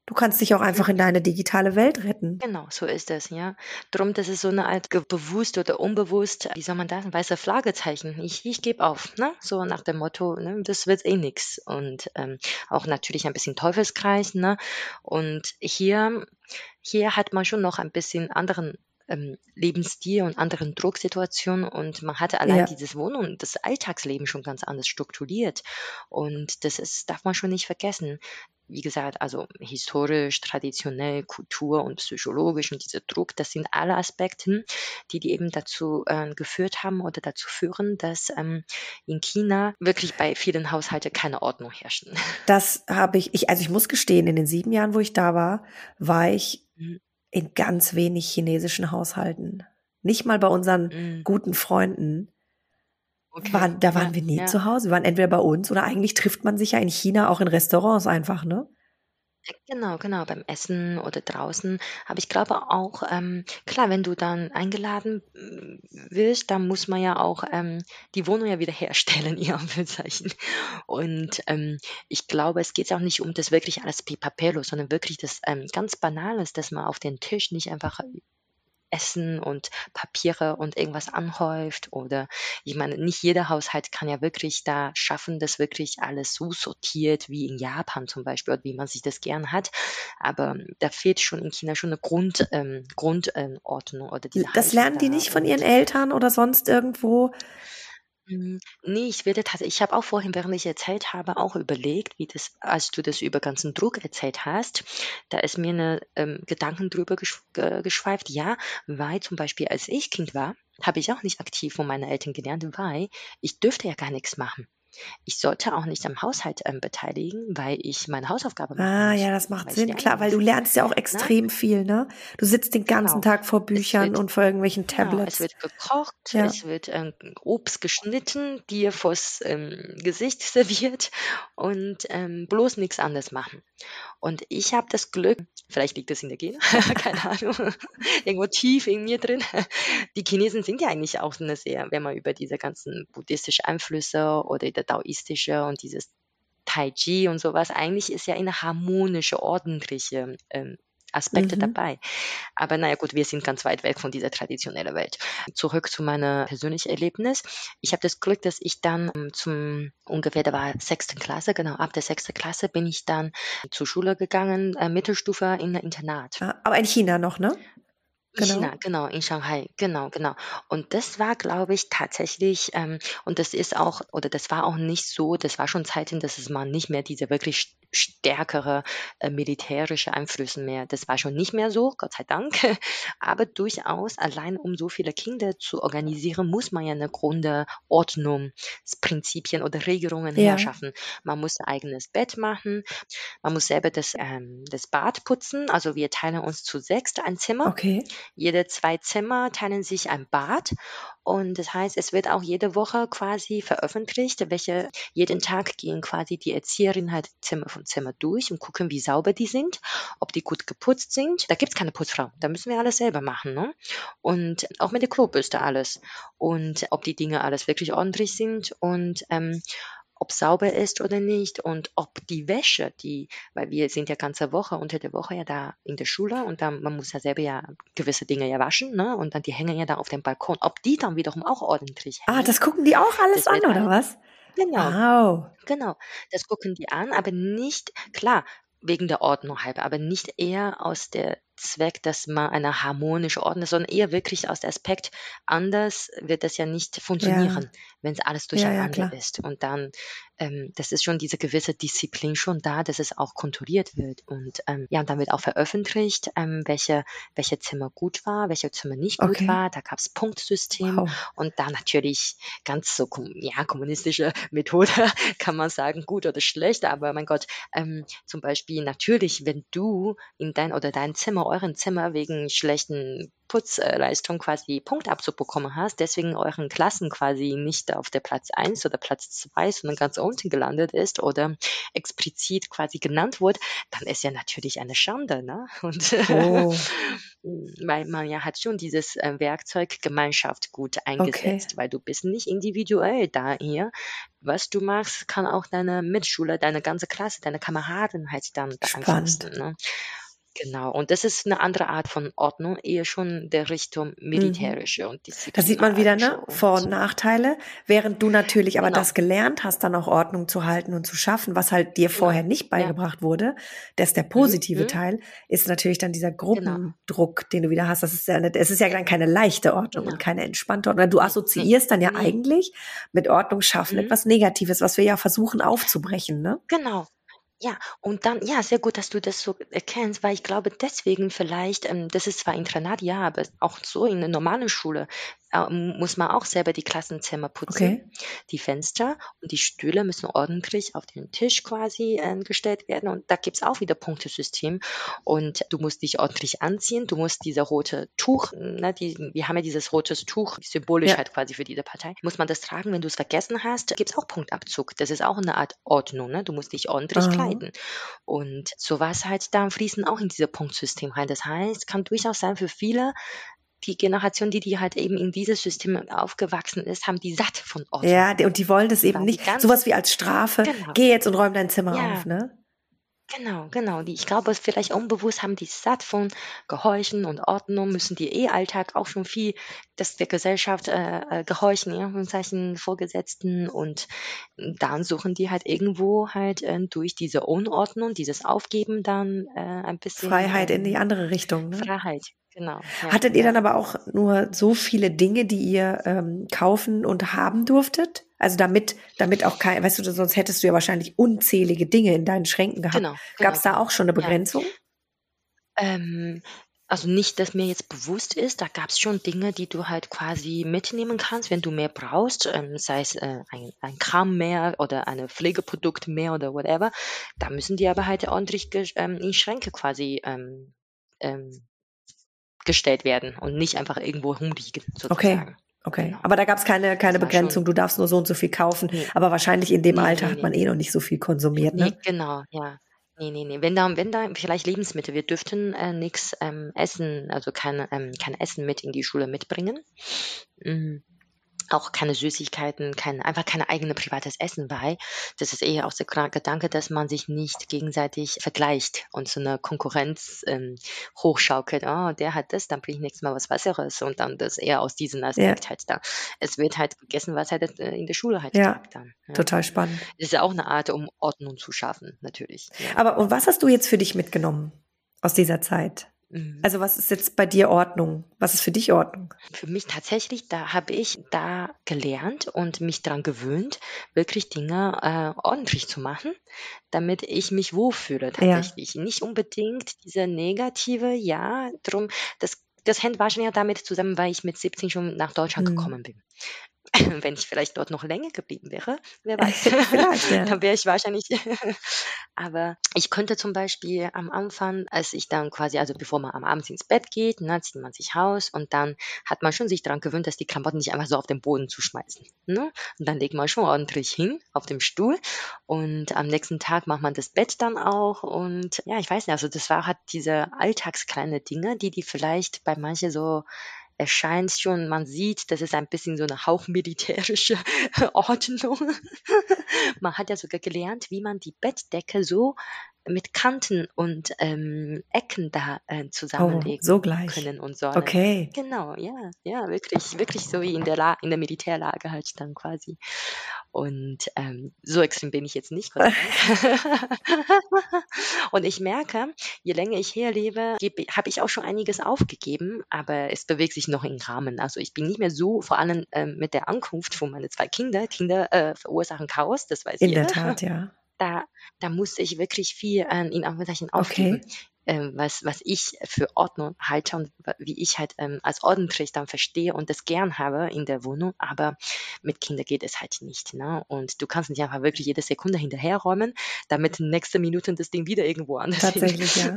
Du kannst dich auch einfach in deine digitale Welt retten. Genau, so ist es, ja. Drum, das ist so eine Art bewusst oder unbewusst, wie soll man das, ein weißer Fragezeichen. Ich, ich gebe auf, ne? So nach dem Motto, ne? Das wird eh nix. Und ähm, auch natürlich ein bisschen Teufelskreis, ne? Und hier, hier hat man schon noch ein bisschen anderen ähm, Lebensstil und anderen Drucksituationen und man hatte allein Ja. dieses Wohnen und das Alltagsleben schon ganz anders strukturiert. Und das ist, darf man schon nicht vergessen wie gesagt, also historisch, traditionell, Kultur und psychologisch und dieser Druck, das sind alle Aspekte, die, die eben dazu äh, geführt haben oder dazu führen, dass ähm, in China wirklich bei vielen Haushalten keine Ordnung herrscht. Das habe ich, ich, also ich muss gestehen, in den sieben Jahren, wo ich da war, war ich Mhm. In ganz wenig chinesischen Haushalten. Nicht mal bei unseren Mm, guten Freunden. Okay, Waren, da waren ja, wir nie ja. zu Hause. Wir waren entweder bei uns oder eigentlich trifft man sich ja in China auch in Restaurants einfach, ne? Genau, genau, beim Essen oder draußen. Aber ich glaube auch, ähm, klar, wenn du dann eingeladen mm, wirst, dann muss man ja auch ähm, die Wohnung ja wieder herstellen, in Anführungszeichen. Und ähm, ich glaube, es geht auch nicht um das wirklich alles Pipapello, sondern wirklich das ähm, ganz Banales, dass man auf den Tisch nicht einfach Essen und Papiere und irgendwas anhäuft oder ich meine, nicht jeder Haushalt kann ja wirklich da schaffen, dass wirklich alles so sortiert wie in Japan zum Beispiel oder wie man sich das gern hat. Aber da fehlt schon in China schon eine Grund, ähm, Grundordnung oder diese Das lernen die nicht von ihren Eltern oder sonst irgendwo. Mm, Nee, ich werde tatsächlich, ich habe auch vorhin, während ich erzählt habe, auch überlegt, wie das, als du das über ganzen Druck erzählt hast, da ist mir eine ähm, Gedanken drüber gesch ge geschweift. Ja, weil zum Beispiel, als ich Kind war, habe ich auch nicht aktiv von meinen Eltern gelernt, weil ich dürfte ja gar nichts machen. Ich sollte auch nicht am Haushalt ähm, beteiligen, weil ich meine Hausaufgabe machen Ah, ja, das macht Sinn, klar, weil du lernst ja auch Ne? extrem viel, ne? Du sitzt den ganzen Genau. Tag vor Büchern wird und vor irgendwelchen Genau, es Tablets. wird gekocht, Ja. es wird ähm, Obst geschnitten, dir vors ähm, Gesicht serviert und ähm, bloß nichts anderes machen. Und ich habe das Glück, vielleicht liegt das in der Gene, keine Ahnung, irgendwo tief in mir drin. Die Chinesen sind ja eigentlich auch eine sehr, wenn man über diese ganzen buddhistischen Einflüsse oder der taoistische und dieses Tai Chi und sowas, eigentlich ist ja eine harmonische, ordentliche ähm, Aspekte Mhm. dabei. Aber naja gut, wir sind ganz weit weg von dieser traditionellen Welt. Zurück zu meinem persönlichen Erlebnis. Ich habe das Glück, dass ich dann ähm, zum ungefähr, da war sechsten Klasse, genau, ab der sechsten Klasse bin ich dann zur Schule gegangen, äh, Mittelstufe in Internat. Ah, Aber in China noch, ne? In Genau. China, genau, in Shanghai, genau, genau. Und das war, glaube ich, tatsächlich, ähm, und das ist auch, oder das war auch nicht so, das war schon Zeiten, dass es mal nicht mehr diese wirklich stärkere äh, militärische Einflüsse mehr, das war schon nicht mehr so, Gott sei Dank. Aber durchaus, allein um so viele Kinder zu organisieren, muss man ja eine Grunde Ordnungsprinzipien oder Regelungen Ja. herschaffen. Man muss ein eigenes Bett machen, man muss selber das, ähm, das Bad putzen, also wir teilen uns zu sechst ein Zimmer. Okay. Jede zwei Zimmer teilen sich ein Bad und das heißt, es wird auch jede Woche quasi veröffentlicht, welche jeden Tag gehen quasi die Erzieherinnen halt Zimmer von Zimmer durch und gucken, wie sauber die sind, ob die gut geputzt sind. Da gibt's keine Putzfrau, da müssen wir alles selber machen. Ne? Und auch mit der Klobürste alles. Und ob die Dinge alles wirklich ordentlich sind und ähm, ob sauber ist oder nicht und ob die Wäsche, die, weil wir sind ja ganze Woche unter der Woche ja da in der Schule und dann man muss ja selber ja gewisse Dinge ja waschen, ne? Und dann die hängen ja da auf dem Balkon, ob die dann wiederum auch ordentlich hängen. Ah, das gucken die auch alles an oder was? Genau. Wow. Genau. Das gucken die an, aber nicht klar wegen der Ordnung halber, aber nicht eher aus der Zweck, dass man eine harmonische Ordnung, sondern eher wirklich aus dem Aspekt, anders wird das ja nicht funktionieren, ja. wenn es alles durcheinander ja, ja, ist. Und dann, ähm, das ist schon diese gewisse Disziplin schon da, dass es auch kontrolliert wird. Und ähm, ja, und dann wird auch veröffentlicht, ähm, welche, welche Zimmer gut war, welche Zimmer nicht gut okay. war. Da gab es Punktsystem wow. und da natürlich ganz so ja, kommunistische Methode, kann man sagen, gut oder schlecht. Aber mein Gott, ähm, zum Beispiel natürlich, wenn du in dein oder dein Zimmer euren Zimmer wegen schlechten Putzleistung quasi Punktabzug bekommen hast, deswegen euren Klassen quasi nicht auf der Platz 1 oder Platz 2, sondern ganz unten gelandet ist oder explizit quasi genannt wurde, dann ist ja natürlich eine Schande. Ne? Und oh. weil man ja hat schon dieses äh, Werkzeug Gemeinschaft gut eingesetzt, okay. weil du bist nicht individuell da hier. Was du machst, kann auch deine Mitschüler, deine ganze Klasse, deine Kameraden halt dann beeinflussen. Ne? Genau, und das ist eine andere Art von Ordnung, eher schon der Richtung mhm. militärische mhm. und Da sieht man wieder, ne? Vor- und Nachteile, während du natürlich aber genau. das gelernt hast, dann auch Ordnung zu halten und zu schaffen, was halt dir genau. vorher nicht beigebracht ja. wurde. Das ist der positive mhm. Teil, ist natürlich dann dieser genau. Gruppendruck, genau. den du wieder hast. Das ist ja, es ist ja dann keine leichte Ordnung genau. und keine entspannte Ordnung. Du assoziierst dann ja eigentlich mit Ordnung schaffen mhm. etwas Negatives, was wir ja versuchen aufzubrechen, ne? Genau, ja, und dann, ja, sehr gut, dass du das so erkennst, weil ich glaube, deswegen vielleicht, ähm, das ist zwar Internat, ja, aber auch so in der normalen Schule muss man auch selber die Klassenzimmer putzen. Okay. Die Fenster und die Stühle müssen ordentlich auf den Tisch quasi äh, gestellt werden. Und da gibt's auch wieder Punktesystem. Und du musst dich ordentlich anziehen. Du musst diese rote Tuch, ne, die, wir haben ja dieses rotes Tuch, symbolisch ja. halt quasi für diese Partei. Muss man das tragen, wenn du es vergessen hast, gibt's auch Punktabzug. Das ist auch eine Art Ordnung. Ne? Du musst dich ordentlich Aha. kleiden. Und sowas halt da fließen auch in dieses Punktsystem rein. Das heißt, kann durchaus sein für viele, die Generation, die, die halt eben in dieses System aufgewachsen ist, haben die satt von Ordnung. Ja, und die wollen das eben nicht. Sowas wie als Strafe. Genau. Geh jetzt und räum dein Zimmer ja. auf, ne? Genau, genau. Die, ich glaube, vielleicht unbewusst haben die satt von Gehorchen und Ordnung, müssen die eh Alltag auch schon viel, dass der Gesellschaft äh, äh gehorchen, ja, Anführungszeichen Vorgesetzten und dann suchen die halt irgendwo halt äh, durch diese Unordnung, dieses Aufgeben dann äh, ein bisschen Freiheit in die ähm, andere Richtung. Ne? Freiheit, Genau. Ja, Hattet ihr dann aber auch nur so viele Dinge, die ihr ähm, kaufen und haben durftet? Also damit, damit auch kein, weißt du, sonst hättest du ja wahrscheinlich unzählige Dinge in deinen Schränken gehabt. Genau. genau. Gab es da auch schon eine Begrenzung? Ja. Ähm, also nicht, dass mir jetzt bewusst ist, da gab es schon Dinge, die du halt quasi mitnehmen kannst, wenn du mehr brauchst, ähm, sei es äh, ein, ein Kram mehr oder ein Pflegeprodukt mehr oder whatever. Da müssen die aber halt ordentlich ähm, in Schränke quasi ähm, ähm, gestellt werden und nicht einfach irgendwo rumliegen, sozusagen. Okay. Okay, genau. aber da gab es keine, keine Begrenzung, du darfst nur so und so viel kaufen, nee. aber wahrscheinlich in dem nee, Alter nee, hat man eh noch nicht so viel konsumiert, ne? genau, ja. Nee, nee, nee. Wenn da, wenn da vielleicht Lebensmittel, wir dürften äh, nichts ähm, essen, also kein, ähm, kein Essen mit in die Schule mitbringen. Mhm auch keine Süßigkeiten, kein, einfach kein eigenes privates Essen bei. Das ist eher auch der Gedanke, dass man sich nicht gegenseitig vergleicht und so eine Konkurrenz ähm, hochschaukelt. Oh, der hat das, dann bringe ich nächstes Mal was Besseres und dann das eher aus diesem Aspekt ja. halt da. Es wird halt gegessen, was halt äh, in der Schule halt ja, dann. Ja. Total spannend. Das ist ja auch eine Art, um Ordnung zu schaffen, natürlich. Ja. Aber und was hast du jetzt für dich mitgenommen aus dieser Zeit? Mhm. Also was ist jetzt bei dir Ordnung? Was ist für dich Ordnung? Für mich tatsächlich, da habe ich da gelernt und mich daran gewöhnt, wirklich Dinge äh, ordentlich zu machen, damit ich mich wohlfühle tatsächlich. Ja. Nicht unbedingt diese negative, ja, drum, das das hängt wahrscheinlich damit zusammen, weil ich mit 17 schon nach Deutschland Mhm. gekommen bin. Wenn ich vielleicht dort noch länger geblieben wäre, wer weiß, ja. dann wäre ich wahrscheinlich. Aber ich könnte zum Beispiel am Anfang, als ich dann quasi, also bevor man am Abend ins Bett geht, ne, zieht man sich raus und dann hat man schon sich daran gewöhnt, dass die Klamotten nicht einfach so auf den Boden zu schmeißen. Ne? Und dann legt man schon ordentlich hin auf dem Stuhl und am nächsten Tag macht man das Bett dann auch und ja, ich weiß nicht, also das war halt diese alltagskleine Dinge, die die vielleicht bei manchen so erscheint schon, man sieht, das ist ein bisschen so eine hauchmilitärische Ordnung. man hat ja sogar gelernt, wie man die Bettdecke so mit Kanten und ähm, Ecken da äh, Oh, zusammenlegen so gleich. können und sollen. Okay. Genau, ja, ja, wirklich, wirklich so wie in der, La in der Militärlage halt dann quasi. Und ähm, so extrem bin ich jetzt nicht. Und ich merke, je länger ich hier lebe, habe ich auch schon einiges aufgegeben, aber es bewegt sich noch im Rahmen. Also ich bin nicht mehr so, vor allem ähm, mit der Ankunft von meinen zwei Kinder. Kinder äh, verursachen Chaos, das weiß In jeder. der Tat, ja. Da, da musste ich wirklich viel äh, in Anführungszeichen aufgeben Okay. Ähm, was, was ich für Ordnung halte und wie ich halt ähm, als ordentlich dann verstehe und das gern habe in der Wohnung, aber mit Kindern geht es halt nicht. Ne? Und du kannst nicht einfach wirklich jede Sekunde hinterherräumen, damit nächste Minute das Ding wieder irgendwo anders Tatsächlich, ja.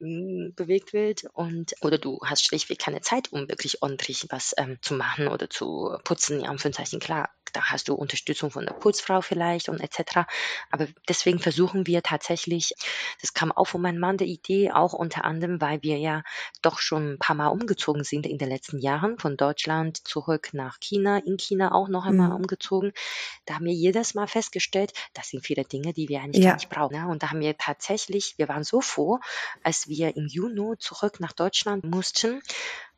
m, bewegt wird und oder du hast schlichtweg keine Zeit, um wirklich ordentlich was ähm, zu machen oder zu putzen, in Anführungszeichen, klar, da hast du Unterstützung von der Putzfrau vielleicht und etc. Aber deswegen versuchen wir tatsächlich, das kam auch von meinem Mann der Idee, auch unter anderem, weil wir ja doch schon ein paar Mal umgezogen sind in den letzten Jahren, von Deutschland zurück nach China, in China auch noch einmal Mhm. umgezogen. Da haben wir jedes Mal festgestellt, das sind viele Dinge, die wir eigentlich Ja. gar nicht brauchen. Ne? Und da haben wir tatsächlich, wir waren so froh, als wir im Juni zurück nach Deutschland mussten,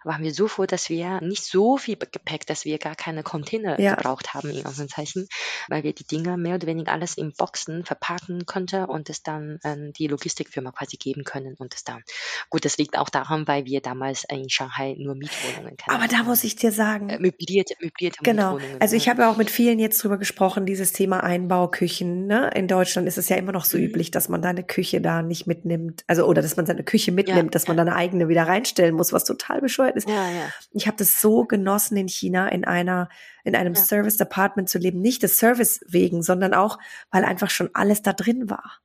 waren wir so froh, dass wir nicht so viel Gepäck, dass wir gar keine Container Ja. gebraucht haben, in Anführungszeichen, weil wir die Dinge mehr oder weniger alles in Boxen verpacken konnten und es dann an die Logistikfirma quasi geben können und es dann. Gut, das liegt auch daran, weil wir damals in Shanghai nur Mietwohnungen kennen. Aber da muss ich dir sagen, äh, möblierte, möblierte Genau. Mietwohnungen. Also ich ja. habe ja auch mit vielen jetzt drüber gesprochen, dieses Thema Einbauküchen. Ne? In Deutschland ist es ja immer noch so Mhm. üblich, dass man da eine Küche da nicht mitnimmt. Also oder dass man seine Küche mitnimmt, dass man ja. da eine eigene wieder reinstellen muss, was total bescheuert ist. Ja, ja. Ich habe das so genossen in China in einer in einem Ja. Service Apartment zu leben, nicht des Service wegen, sondern auch weil einfach schon alles da drin war.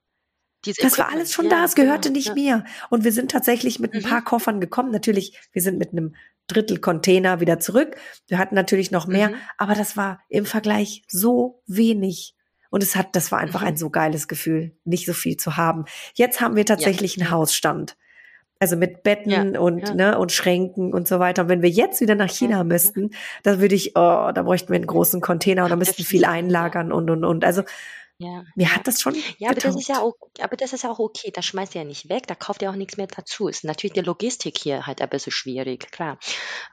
Dieses Das war alles schon da, es gehörte genau, nicht mir. Und wir sind tatsächlich mit ein Mhm. paar Koffern gekommen. Natürlich, wir sind mit einem Drittel Container wieder zurück. Wir hatten natürlich noch mehr, Mhm. aber das war im Vergleich so wenig. Und es hat, das war einfach Mhm. ein so geiles Gefühl, nicht so viel zu haben. Jetzt haben wir tatsächlich einen ja. Hausstand. Also mit Betten Ja, und, ja. ne, und Schränken und so weiter. Und wenn wir jetzt wieder nach China müssten, da würde ich, oh, da bräuchten wir einen großen Container und da müssten viel einlagern und, und, und. Also Ja, mir hat das schon Ja, aber das ist ja auch, aber das ist ja auch okay. Das schmeißt ihr ja nicht weg, da kauft ihr auch nichts mehr dazu. Ist natürlich die Logistik hier halt ein bisschen schwierig, klar.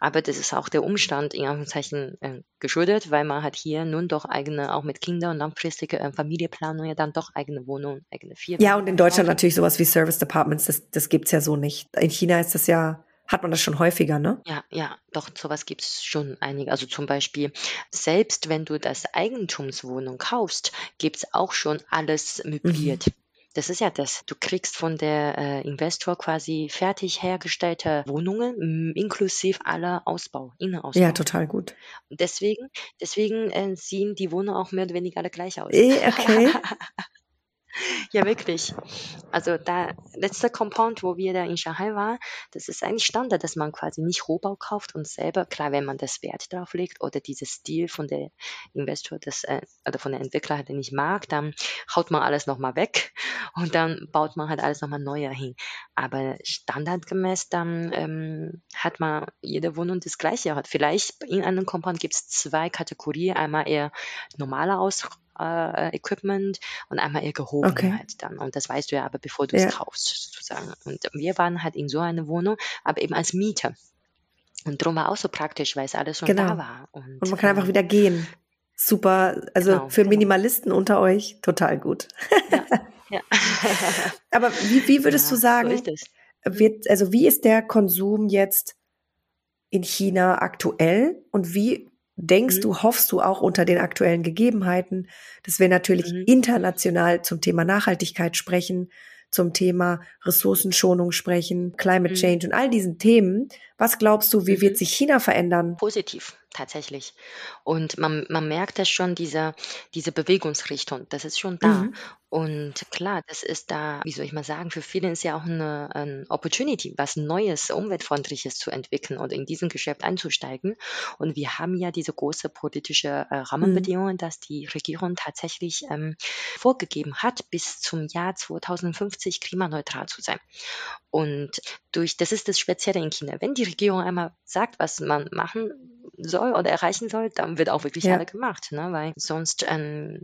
Aber das ist auch der Umstand in Anführungszeichen äh, geschuldet, weil man hat hier nun doch eigene, auch mit Kindern und langfristige äh, Familienplanung ja dann doch eigene Wohnung, eigene Firma. Ja, und in Deutschland natürlich sowas wie Service Departments, das, das gibt's ja so nicht. In China ist das ja, hat man das schon häufiger, ne? Ja, ja, doch, sowas gibt's schon einige. Also zum Beispiel, selbst wenn du das Eigentumswohnung kaufst, gibt's auch schon alles Mhm. möbliert. Das ist ja das. Du kriegst von der äh, Investor quasi fertig hergestellte Wohnungen inklusive aller Ausbau, Innenausbau. Ja, total gut. Deswegen, deswegen äh, sehen die Wohnungen auch mehr oder weniger alle gleich aus. Eh, okay. Ja, wirklich. Also da letzter Compound, wo wir da in Shanghai waren, das ist eigentlich Standard, dass man quasi nicht Rohbau kauft und selber, klar, wenn man das Wert drauf legt oder dieses Stil von der Investor, das, äh, oder von der Entwickler halt nicht mag, dann haut man alles nochmal weg und dann baut man halt alles nochmal neuer hin. Aber standardgemäß dann ähm, hat man jede Wohnung das gleiche. Vielleicht in einem Compound gibt es zwei Kategorien, einmal eher normaler Aus äh, Equipment und einmal eher gehoben Okay. dann. Und das weißt du ja aber, bevor du es Ja. kaufst, sozusagen. Und wir waren halt in so einer Wohnung, aber eben als Mieter. Und darum war auch so praktisch, weil es alles schon Genau. da war. Und, Und man kann einfach ähm, wieder gehen. Super, also Genau, für genau. Minimalisten unter euch total gut. ja. Aber wie, wie würdest ja, du sagen, So wird, also wie ist der Konsum jetzt in China aktuell und wie denkst Mhm. du, hoffst du auch unter den aktuellen Gegebenheiten, dass wir natürlich Mhm. international zum Thema Nachhaltigkeit sprechen, zum Thema Ressourcenschonung sprechen, Climate Mhm. Change und all diesen Themen. Was glaubst du, wie wird Mhm. sich China verändern? Positiv, tatsächlich. Und man man merkt das schon, diese diese Bewegungsrichtung, das ist schon da. Mhm. Und klar, das ist da, wie soll ich mal sagen, für viele ist ja auch eine 'n Opportunity, was Neues, Umweltfreundliches zu entwickeln und in diesem Geschäft einzusteigen. Und wir haben ja diese große politische, äh, Mhm. Rahmenbedingungen, dass die Regierung tatsächlich, ähm, vorgegeben hat, bis zum Jahr 2050 klimaneutral zu sein. Und durch das ist das Spezielle in China. Wenn die Regierung einmal sagt, was man machen soll oder erreichen soll, dann wird auch wirklich Ja. alle gemacht, ne? Weil sonst, ähm,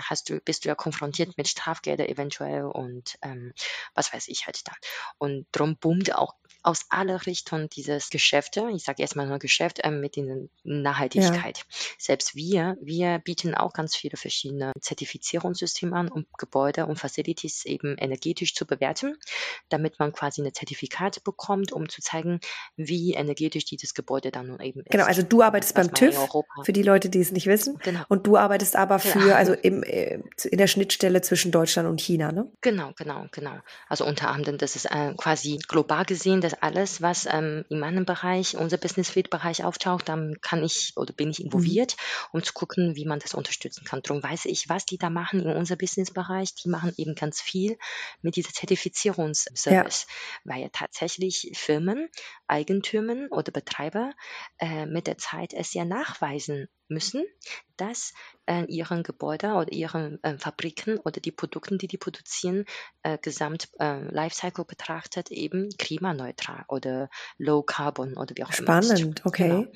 hast du bist du ja konfrontiert mit Strafgelder eventuell und, ähm, was weiß ich halt dann. Und drum boomt auch aus aller Richtungen dieses Geschäfte, ich sage erst mal nur Geschäft, ähm, mit den Ja. Nachhaltigkeit. Selbst wir wir bieten auch ganz viele verschiedene Zertifizierungssysteme an, um Gebäude und Facilities eben energetisch zu bewerten, damit man quasi 'ne Zertifikat bekommt, um zu zeigen, wie energetisch dieses Gebäude dann nun eben Genau, ist. also du arbeitest beim TÜV, für die Leute, die es nicht wissen. Genau. Und du arbeitest aber Ja. für, also im, äh, in der Schnittstelle zwischen Deutschland und China, ne? Genau, genau, genau. Also unter anderem, das ist, äh, quasi global gesehen, alles, was, ähm, in meinem Bereich, unser Business Suite Bereich auftaucht, dann kann ich oder bin ich Mhm. involviert, um zu gucken, wie man das unterstützen kann. Drum weiß ich, was die da machen in unser Businessbereich. Die machen eben ganz viel mit dieser Ja. Zertifizierungsservice, weil ja tatsächlich Firmen, Eigentümer oder Betreiber, äh, mit der Zeit es ja nachweisen müssen, dass, äh, ihren Gebäude oder ihren, ähm, Fabriken oder die Produkten, die die produzieren, äh, gesamt, äh, Lifecycle betrachtet eben klimaneutral oder low carbon oder wie auch immer. Spannend, Genau. okay.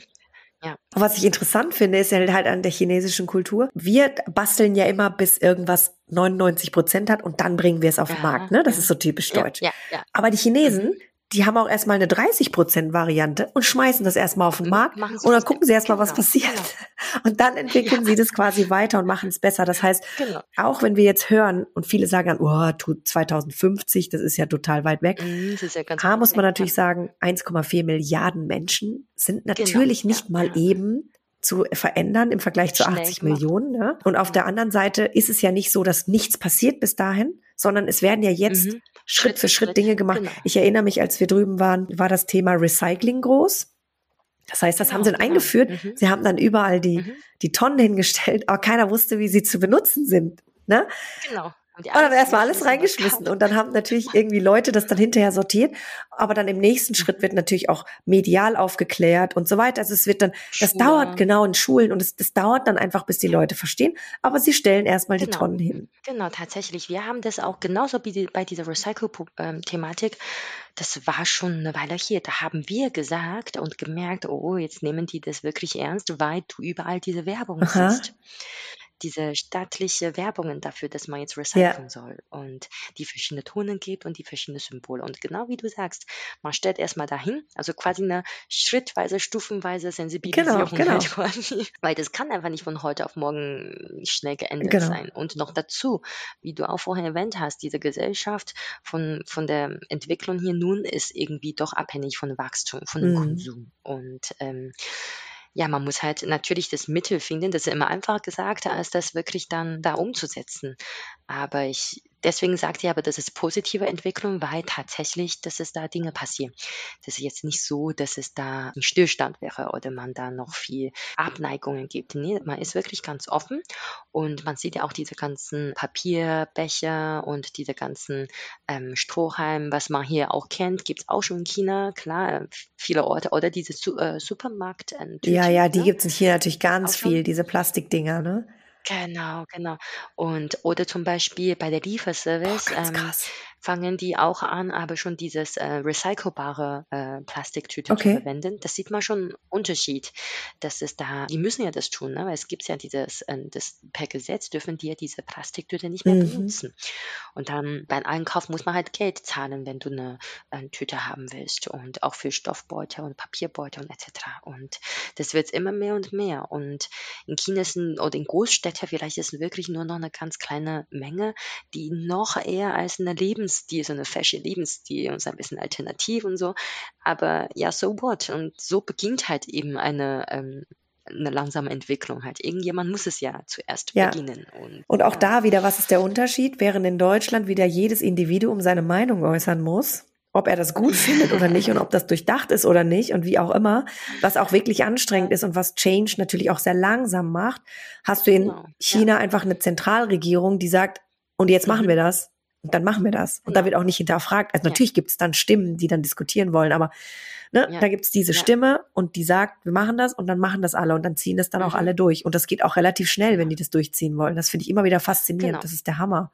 Ja. Was ich interessant finde, ist halt an der chinesischen Kultur. Wir basteln ja immer, bis irgendwas 99 Prozent hat und dann bringen wir es auf den Ja, Markt, ne? Das ja. ist so typisch deutsch. ja. Aber die Chinesen, Mhm. Die haben auch erstmal eine 30 Prozent Variante und schmeißen das erstmal auf den Mhm. Markt und dann was gucken sie erstmal, was genau, passiert. genau. Und dann entwickeln Ja. sie das quasi weiter und machen es besser. Das heißt, Genau. auch wenn wir jetzt hören und viele sagen dann, oh, tut 2050, das ist ja total weit weg. Mhm, das ist ja ganz A muss man natürlich ja. sagen, 1,4 Milliarden Menschen sind Genau, natürlich nicht mal eben zu verändern im Vergleich zu Schnell 80 gemacht. Millionen. Ne? Und auf Ja. der anderen Seite ist es ja nicht so, dass nichts passiert bis dahin, sondern es werden ja jetzt Mhm. Schritt für Schritt Dinge gemacht. Genau. Ich erinnere mich, als wir drüben waren, war das Thema Recycling groß. Das heißt, das haben sie Genau, dann genau. eingeführt. Mhm. Sie haben dann überall die, Mhm. die Tonnen hingestellt, aber keiner wusste, wie sie zu benutzen sind. Ne? Genau. Die Und dann erstmal alles reingeschmissen. Und dann haben natürlich irgendwie Leute das dann hinterher sortiert. Aber dann im nächsten Schritt wird natürlich auch medial aufgeklärt und so weiter. Also es wird dann, das Schule. dauert genau in Schulen und es, das dauert dann einfach, bis die Leute verstehen. Aber sie stellen erstmal die Genau. Tonnen hin. Genau, tatsächlich. Wir haben das auch genauso wie die, bei dieser Recycle-Thematik. Das war schon eine Weile hier. Da haben wir gesagt und gemerkt, oh, jetzt nehmen die das wirklich ernst, weil du überall diese Werbung Aha. siehst. Diese staatliche Werbungen dafür, dass man jetzt Ja. recyceln soll und die verschiedene Tonen gibt und die verschiedenen Symbole. Und genau wie du sagst, man stellt erstmal dahin, also quasi eine schrittweise, stufenweise Genau, Sensibilisierung genau. halt quasi. Weil das kann einfach nicht von heute auf morgen schnell geändert Genau. sein. Und noch dazu, wie du auch vorhin erwähnt hast, diese Gesellschaft von, von der Entwicklung hier nun ist irgendwie doch abhängig von Wachstum, von dem Mhm. Konsum. Und ähm, ja, man muss halt natürlich das Mittel finden, das ist immer einfacher gesagt, als das wirklich dann da umzusetzen. Aber ich, deswegen sagte ich aber, das ist positive Entwicklung, weil tatsächlich, dass es da Dinge passieren. Das ist jetzt nicht so, dass es da ein Stillstand wäre oder man da noch viel Abneigungen gibt. Nee, man ist wirklich ganz offen und man sieht ja auch diese ganzen Papierbecher und diese ganzen ähm, Strohhalme, was man hier auch kennt, gibt es auch schon in China, klar, äh, viele Orte. Oder diese Su äh, Supermarkt ähm, Ja, ja, die ne? gibt's in China natürlich ganz Auch schon? viel, diese Plastikdinger, ne? Genau, genau. Und oder zum Beispiel bei der Boah, Lieferservice ganz ähm, krass. Fangen die auch an, aber schon dieses äh, recycelbare äh, Plastiktüte zu Okay. verwenden. Das sieht man schon einen Unterschied. Das ist da, die müssen ja das tun, ne? weil es gibt ja dieses, äh, das per Gesetz dürfen die ja diese Plastiktüte nicht mehr Mhm. benutzen. Und dann beim Einkauf muss man halt Geld zahlen, wenn du eine, äh, Tüte haben willst. Und auch für Stoffbeutel und Papierbeutel und etc. Und das wird immer mehr und mehr. Und in China sind, oder in Großstädten vielleicht ist es wirklich nur noch eine ganz kleine Menge, die noch eher als eine Lebensstil, so eine fashion Lebensstil und so ein bisschen alternativ und so. Aber ja, so what? Und so beginnt halt eben eine, ähm, eine langsame Entwicklung halt. Irgendjemand muss es ja zuerst Ja. beginnen. Und, Und auch ja, da wieder, was ist der Unterschied? Während in Deutschland wieder jedes Individuum seine Meinung äußern muss, ob er das gut findet oder nicht und ob das durchdacht ist oder nicht und wie auch immer, was auch wirklich anstrengend ist und was Change natürlich auch sehr langsam macht, hast du in Genau, ja. China einfach eine Zentralregierung, die sagt, und jetzt machen Mhm. wir das. Und dann machen wir das. Und da Genau. wird auch nicht hinterfragt. Also Ja. natürlich gibt es dann Stimmen, die dann diskutieren wollen, aber ne, Ja. da gibt es diese Ja. Stimme und die sagt, wir machen das und dann machen das alle und dann ziehen das dann auch Mhm. alle durch. Und das geht auch relativ schnell, wenn die das durchziehen wollen. Das finde ich immer wieder faszinierend. Genau. Das ist der Hammer.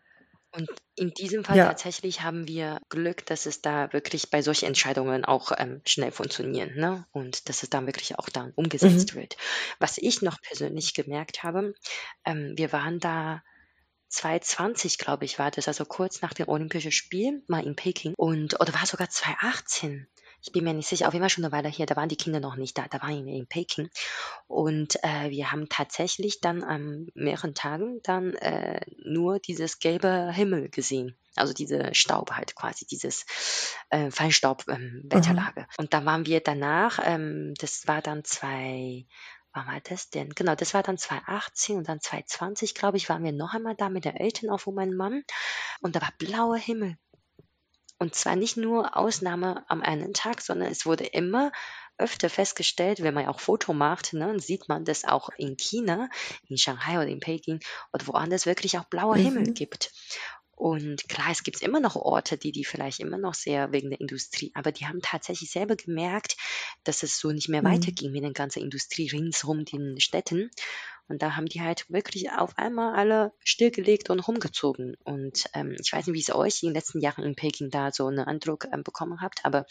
Und in diesem Fall Ja. tatsächlich haben wir Glück, dass es da wirklich bei solchen Entscheidungen auch ähm, schnell funktionieren, ne? Und dass es dann wirklich auch dann umgesetzt Mhm. wird. Was ich noch persönlich gemerkt habe, ähm, wir waren da 2020, glaube ich, war das, also kurz nach den Olympischen Spielen, mal in Peking. Und, oder war sogar 2018. Ich bin mir nicht sicher, auf jeden Fall schon eine Weile her, da waren die Kinder noch nicht da, da waren wir in Peking. Und äh, wir haben tatsächlich dann an mehreren Tagen dann äh, nur dieses gelbe Himmel gesehen. Also diese Staub halt quasi, dieses äh, Feinstaub-Wetterlage. Mhm. Und da waren wir danach, ähm, das war dann zwei, wann war das denn? Genau, das war dann 2018 und dann 2020, glaube ich, waren wir noch einmal da mit den Eltern auch von meinem Mann. Und da war blauer Himmel. Und zwar nicht nur Ausnahme am einen Tag, sondern es wurde immer öfter festgestellt, wenn man auch Foto macht, ne, dann sieht man das auch in China, in Shanghai oder in Peking oder woanders wirklich auch blauer Himmel Mhm. gibt. Und klar, es gibt immer noch Orte, die die vielleicht immer noch sehr wegen der Industrie, aber die haben tatsächlich selber gemerkt, dass es so nicht mehr Mhm. weiterging mit der ganzen Industrie ringsherum den Städten. Und da haben die halt wirklich auf einmal alle stillgelegt und rumgezogen. Und ähm, ich weiß nicht, wie es euch in den letzten Jahren in Peking da so einen Eindruck ähm, bekommen habt, aber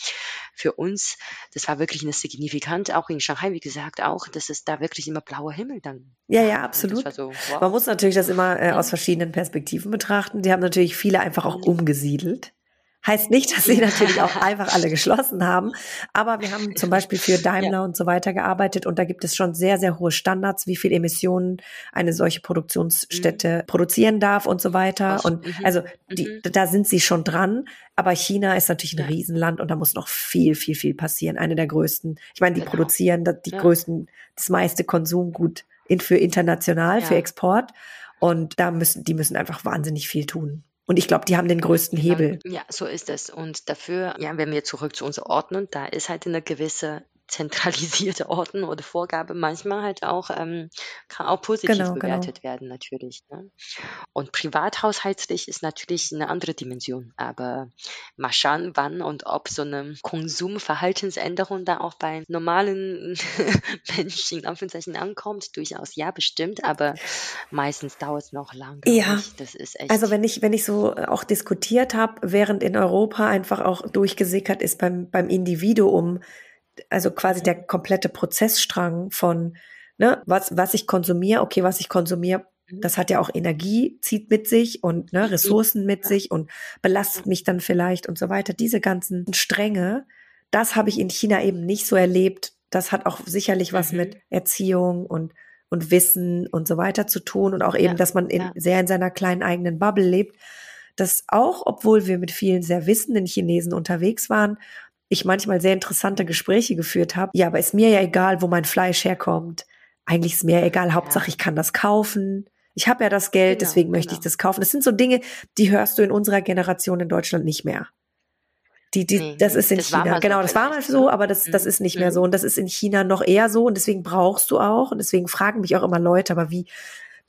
für uns, das war wirklich eine signifikant, auch in Shanghai, wie gesagt, auch, dass es da wirklich immer blauer Himmel dann Ja, ja, absolut. so, Man wow. muss natürlich das immer äh, aus verschiedenen Perspektiven betrachten. Die haben natürlich viele einfach auch Mhm. umgesiedelt. Heißt nicht, dass sie Ja. natürlich auch einfach alle geschlossen haben. Aber wir haben zum Beispiel für Ja. Daimler und so weiter gearbeitet und da gibt es schon sehr, sehr hohe Standards, wie viel Emissionen eine solche Mhm. Produktionsstätte produzieren darf und so weiter. Aus, Und mhm. also die, Mhm. da sind sie schon dran. Aber China ist natürlich ein Ja, Riesenland und da muss noch viel, viel, viel passieren. Eine der größten. Ich meine, die genau. produzieren die Ja. größten, das meiste Konsumgut in, für international, für Ja. Export. Und da müssen, die müssen einfach wahnsinnig viel tun. Und ich glaube, die haben den größten Hebel. ja, so ist es. Und dafür, ja, wenn wir zurück zu unserer Ordnung, da ist halt eine gewisse zentralisierte Ordnung oder Vorgabe manchmal halt auch, ähm, kann auch positiv Genau, genau. bewertet werden, natürlich. Ne? Und privathaushaltlich ist natürlich eine andere Dimension. Aber mal schauen, wann und ob so eine Konsumverhaltensänderung da auch bei normalen Menschen in Anführungszeichen ankommt. Durchaus ja, bestimmt. Aber meistens dauert es noch lang, glaube Ja. Das ist also echt, wenn ich, wenn ich so äh, auch diskutiert habe, während in Europa einfach auch durchgesickert ist beim, beim Individuum, also quasi der komplette Prozessstrang von, ne, was, was ich konsumiere, okay, was ich konsumiere, Mhm. das hat ja auch Energie, zieht mit sich und ne, Mhm. Ressourcen mit sich und belastet mich dann vielleicht und so weiter. Diese ganzen Stränge, das habe ich in China eben nicht so erlebt. Das hat auch sicherlich was mit mhm. Erziehung und, und Wissen und so weiter zu tun und auch eben, Ja, dass man in, ja. sehr in seiner kleinen eigenen Bubble lebt. Dass auch, obwohl wir mit vielen sehr wissenden Chinesen unterwegs waren, ich manchmal sehr interessante Gespräche geführt habe. Ja, aber ist mir ja egal, wo mein Fleisch herkommt. Eigentlich ist mir ja egal, Hauptsache ich kann das kaufen. Ich habe ja das Geld, genau, deswegen möchte ich genau. das kaufen. Das sind so Dinge, die hörst du in unserer Generation in Deutschland nicht mehr. Die, die, Nee, das ist in das China. so Genau, das war mal so, ne? aber das, das ist nicht mehr Mhm. so. Und das ist in China noch eher so. Und deswegen brauchst du auch, und deswegen fragen mich auch immer Leute, aber wie,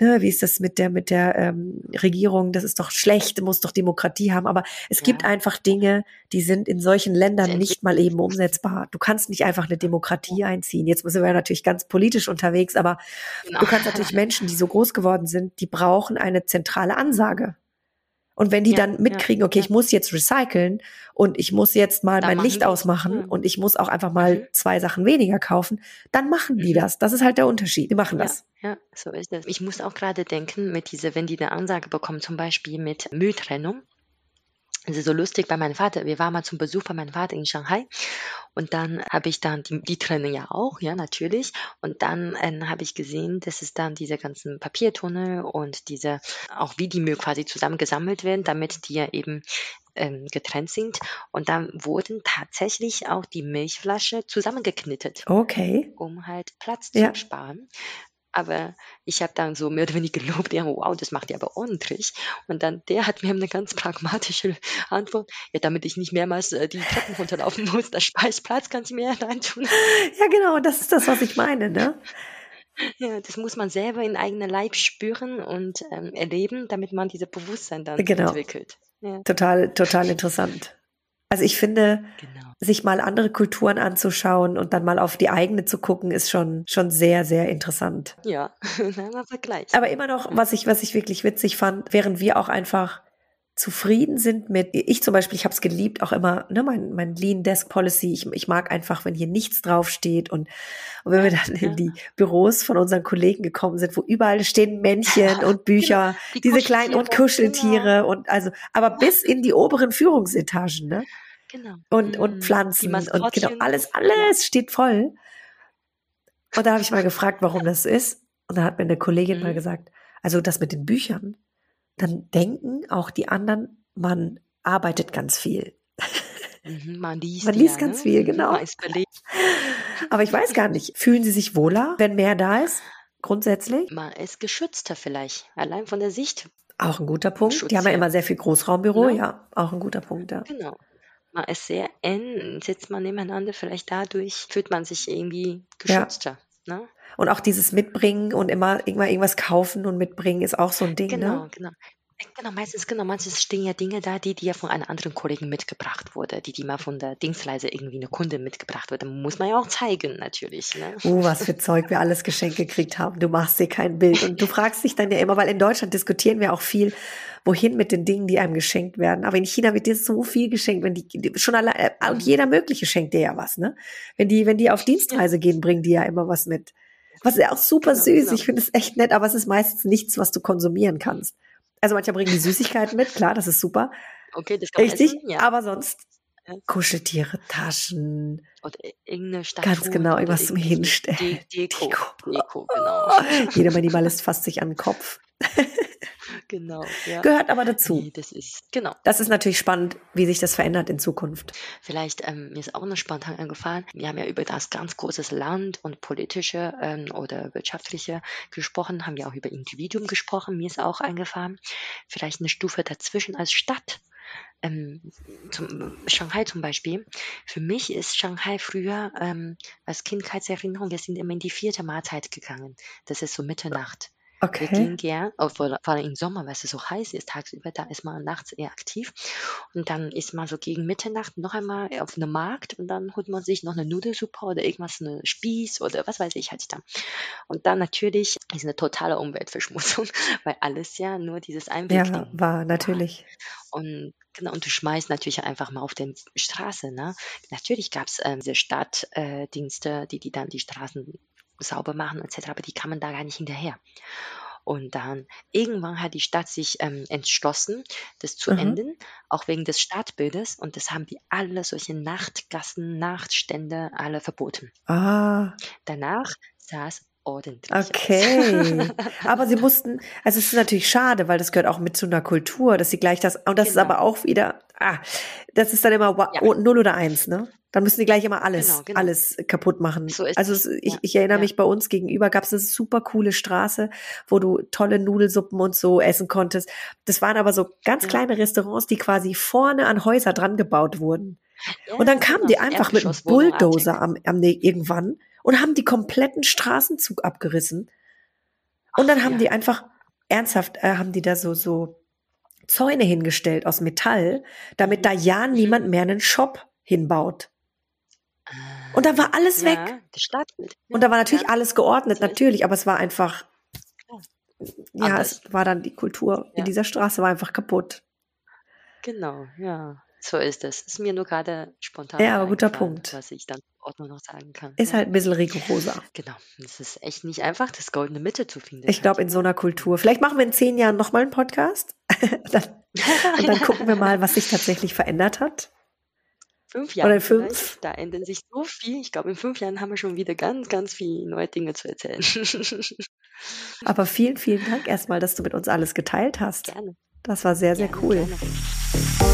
ne, wie ist das mit der, mit der ähm, Regierung? Das ist doch schlecht, muss doch Demokratie haben. Aber es gibt Ja, einfach Dinge, die sind in solchen Ländern nicht mal eben umsetzbar. Du kannst nicht einfach eine Demokratie einziehen. Jetzt sind wir natürlich ganz politisch unterwegs, aber Genau. du kannst natürlich Menschen, die so groß geworden sind, die brauchen eine zentrale Ansage. Und wenn die Ja, dann mitkriegen, okay, ja. ich muss jetzt recyceln und ich muss jetzt mal Dann mein Licht die's. ausmachen Ja. und ich muss auch einfach mal Mhm. zwei Sachen weniger kaufen, dann machen die Mhm. das. Das ist halt der Unterschied. Die machen Ja, das. ja, so ist es. Ich muss auch gerade denken, mit dieser, wenn die eine Ansage bekommen, zum Beispiel mit Mülltrennung. Es ist so lustig bei meinem Vater. Wir waren mal zum Besuch bei meinem Vater in Shanghai und dann habe ich dann, die, die trennen ja auch, ja, natürlich. Und dann ähm, habe ich gesehen, dass es dann diese ganzen Papiertunnel und diese, auch wie die Müll quasi zusammengesammelt werden, damit die ja eben ähm, getrennt sind. Und dann wurden tatsächlich auch die Milchflasche zusammengeknittet, Okay. um halt Platz Ja. zu sparen. Aber ich habe dann so mehr oder weniger gelobt, ja, wow, das macht ihr aber ordentlich. Und dann der hat mir eine ganz pragmatische Antwort, ja, damit ich nicht mehrmals äh, die Treppen runterlaufen muss, da spare ich Platz, kannst du mir reintun. Ja, genau, das ist das, was ich meine, ne? Ja, das muss man selber in eigener Leib spüren und ähm, erleben, damit man dieses Bewusstsein dann Genau. entwickelt. Ja, Total, total interessant. Also ich finde, genau. sich mal andere Kulturen anzuschauen und dann mal auf die eigene zu gucken, ist schon, schon sehr, sehr interessant. Ja, na, Vergleich. Aber immer noch, was ich, was ich wirklich witzig fand, während wir auch einfach zufrieden sind mit, ich zum Beispiel, ich habe es geliebt, auch immer, ne, mein, mein Lean Desk Policy, ich, ich mag einfach, wenn hier nichts draufsteht und, und wenn wir dann in Ja. die Büros von unseren Kollegen gekommen sind, wo überall stehen Männchen und Bücher, Die diese kleinen und Kuscheltiere, Kuscheltiere und also, aber bis in die oberen Führungsetagen, ne? Genau. und, Mm, und die Pflanzen und genau, alles, alles steht voll. Und da habe ich mal gefragt, warum das ist. Und da hat mir eine Kollegin mal Mhm. gesagt, also das mit den Büchern, dann denken auch die anderen, man arbeitet ganz viel. Mhm, man liest, Man ja, liest ganz ne? viel, genau. Aber ich weiß gar nicht, fühlen Sie sich wohler, wenn mehr da ist? Grundsätzlich? Man ist geschützter vielleicht, allein von der Sicht. Auch ein guter Punkt. Schutz, Die haben ja ja. immer sehr viel Großraumbüro, Ne? ja, auch ein guter Punkt, ja. Genau. Man ist sehr eng, sitzt man nebeneinander, vielleicht dadurch fühlt man sich irgendwie Ja. geschützter. Ne? Und auch dieses Mitbringen und immer, immer irgendwas kaufen und mitbringen ist auch so ein Ding, Genau, ne? genau. Genau, meistens, genau, manches stehen ja Dinge da, die, die ja von einem anderen Kollegen mitgebracht wurde, die, die mal von der Dienstleise irgendwie eine Kunde mitgebracht wurde. Muss man ja auch zeigen, natürlich. Ne? Uh, was für Zeug wir alles geschenkt gekriegt haben. Du machst dir kein Bild. Und du fragst dich dann ja immer, weil in Deutschland diskutieren wir auch viel, wohin mit den Dingen, die einem geschenkt werden. Aber in China wird dir so viel geschenkt, wenn die, schon allein, äh, und jeder mögliche schenkt dir ja was, ne? Wenn die, wenn die auf Dienstreise gehen, bringen die ja immer was mit. Was ist auch super Genau, süß. genau. Ich finde es echt nett, aber es ist meistens nichts, was du konsumieren kannst. Also manchmal bringen die Süßigkeiten mit, klar, das ist super. Okay, das kann man Richtig. essen, ja. Aber sonst. Kuscheltiere, Taschen, Oder irgendeine Statue. Ganz genau, irgendwas zum Hinstellen. De Deko. Deko. Deko, genau. jeder Minimalist fasst sich an den Kopf. genau, ja. Gehört aber dazu. Nee, das ist, genau. Das ist natürlich spannend, wie sich das verändert in Zukunft. Vielleicht, ähm, mir ist auch noch spontan eingefallen, wir haben ja über das ganz großes Land und politische ähm, oder wirtschaftliche gesprochen, haben ja auch über Individuum gesprochen, mir ist auch eingefallen, vielleicht eine Stufe dazwischen als Stadt. Ähm, zum, Shanghai zum Beispiel. Für mich ist Shanghai früher ähm, als Kindheitserinnerung, wir sind immer in die vierte Mahlzeit gegangen. Das ist so Mitternacht. Okay. gehen gern, vor, allem im Sommer, weil es so heiß ist, tagsüber, da ist man nachts eher aktiv. Und dann ist man so gegen Mitternacht noch einmal auf einem Markt und dann holt man sich noch eine Nudelsuppe oder irgendwas, eine Spieß oder was weiß ich halt dann. Und dann natürlich ist eine totale Umweltverschmutzung, weil alles ja nur dieses Einwegding Ja, war natürlich. und genau, und du schmeißt natürlich einfach mal auf den Straße, ne? Natürlich gab es ähm, diese Stadtdienste, äh, die, die dann die Straßen sauber machen etc., aber die kamen da gar nicht hinterher. Und dann irgendwann hat die Stadt sich ähm, entschlossen, das zu Mhm. enden, auch wegen des Stadtbildes. Und das haben die alle solche Nachtgassen, Nachtstände alle verboten. Ah, Danach es ordentlich okay. Aber sie mussten, also es ist natürlich schade, weil das gehört auch mit zu einer Kultur, dass sie gleich das, und das ist Genau. aber auch wieder, ah, das ist dann immer Ja. oh, null oder eins, ne? Dann müssen die gleich immer alles, Genau, genau. alles kaputt machen. So ist also es. ich, Ja, ich erinnere ja. mich, bei uns gegenüber gab es eine super coole Straße, wo du tolle Nudelsuppen und so essen konntest. Das waren aber so ganz kleine Restaurants, die quasi vorne an Häuser dran gebaut wurden. Und dann kamen die einfach mit einem Bulldozer am, am ne- irgendwann und haben die kompletten Straßenzug abgerissen. Und dann Ach, haben ja. die einfach ernsthaft, äh, haben die da so so Zäune hingestellt aus Metall, damit da ja niemand mehr einen Shop hinbaut. Und da war alles ja, weg. Und da war natürlich ja. alles geordnet, natürlich, aber es war einfach, ja, Anders. es war dann die Kultur in dieser Straße war einfach kaputt. Genau, ja. So ist es. Ist mir nur gerade spontan Ja, aber guter Punkt. was ich dann zur Ordnung noch sagen kann. Ist ja. halt ein bisschen rigoroser. Genau. Es ist echt nicht einfach, das goldene Mitte zu finden. Ich glaube, in so einer Kultur. Vielleicht machen wir in zehn Jahren nochmal einen Podcast. dann, und dann gucken wir mal, was sich tatsächlich verändert hat. fünf Jahre. oder fünf. Da ändern sich so viel. Ich glaube, in fünf Jahren haben wir schon wieder ganz, ganz viele neue Dinge zu erzählen. Aber vielen, vielen Dank erstmal, dass du mit uns alles geteilt hast. gerne. Das war sehr, sehr gerne, cool. Gerne.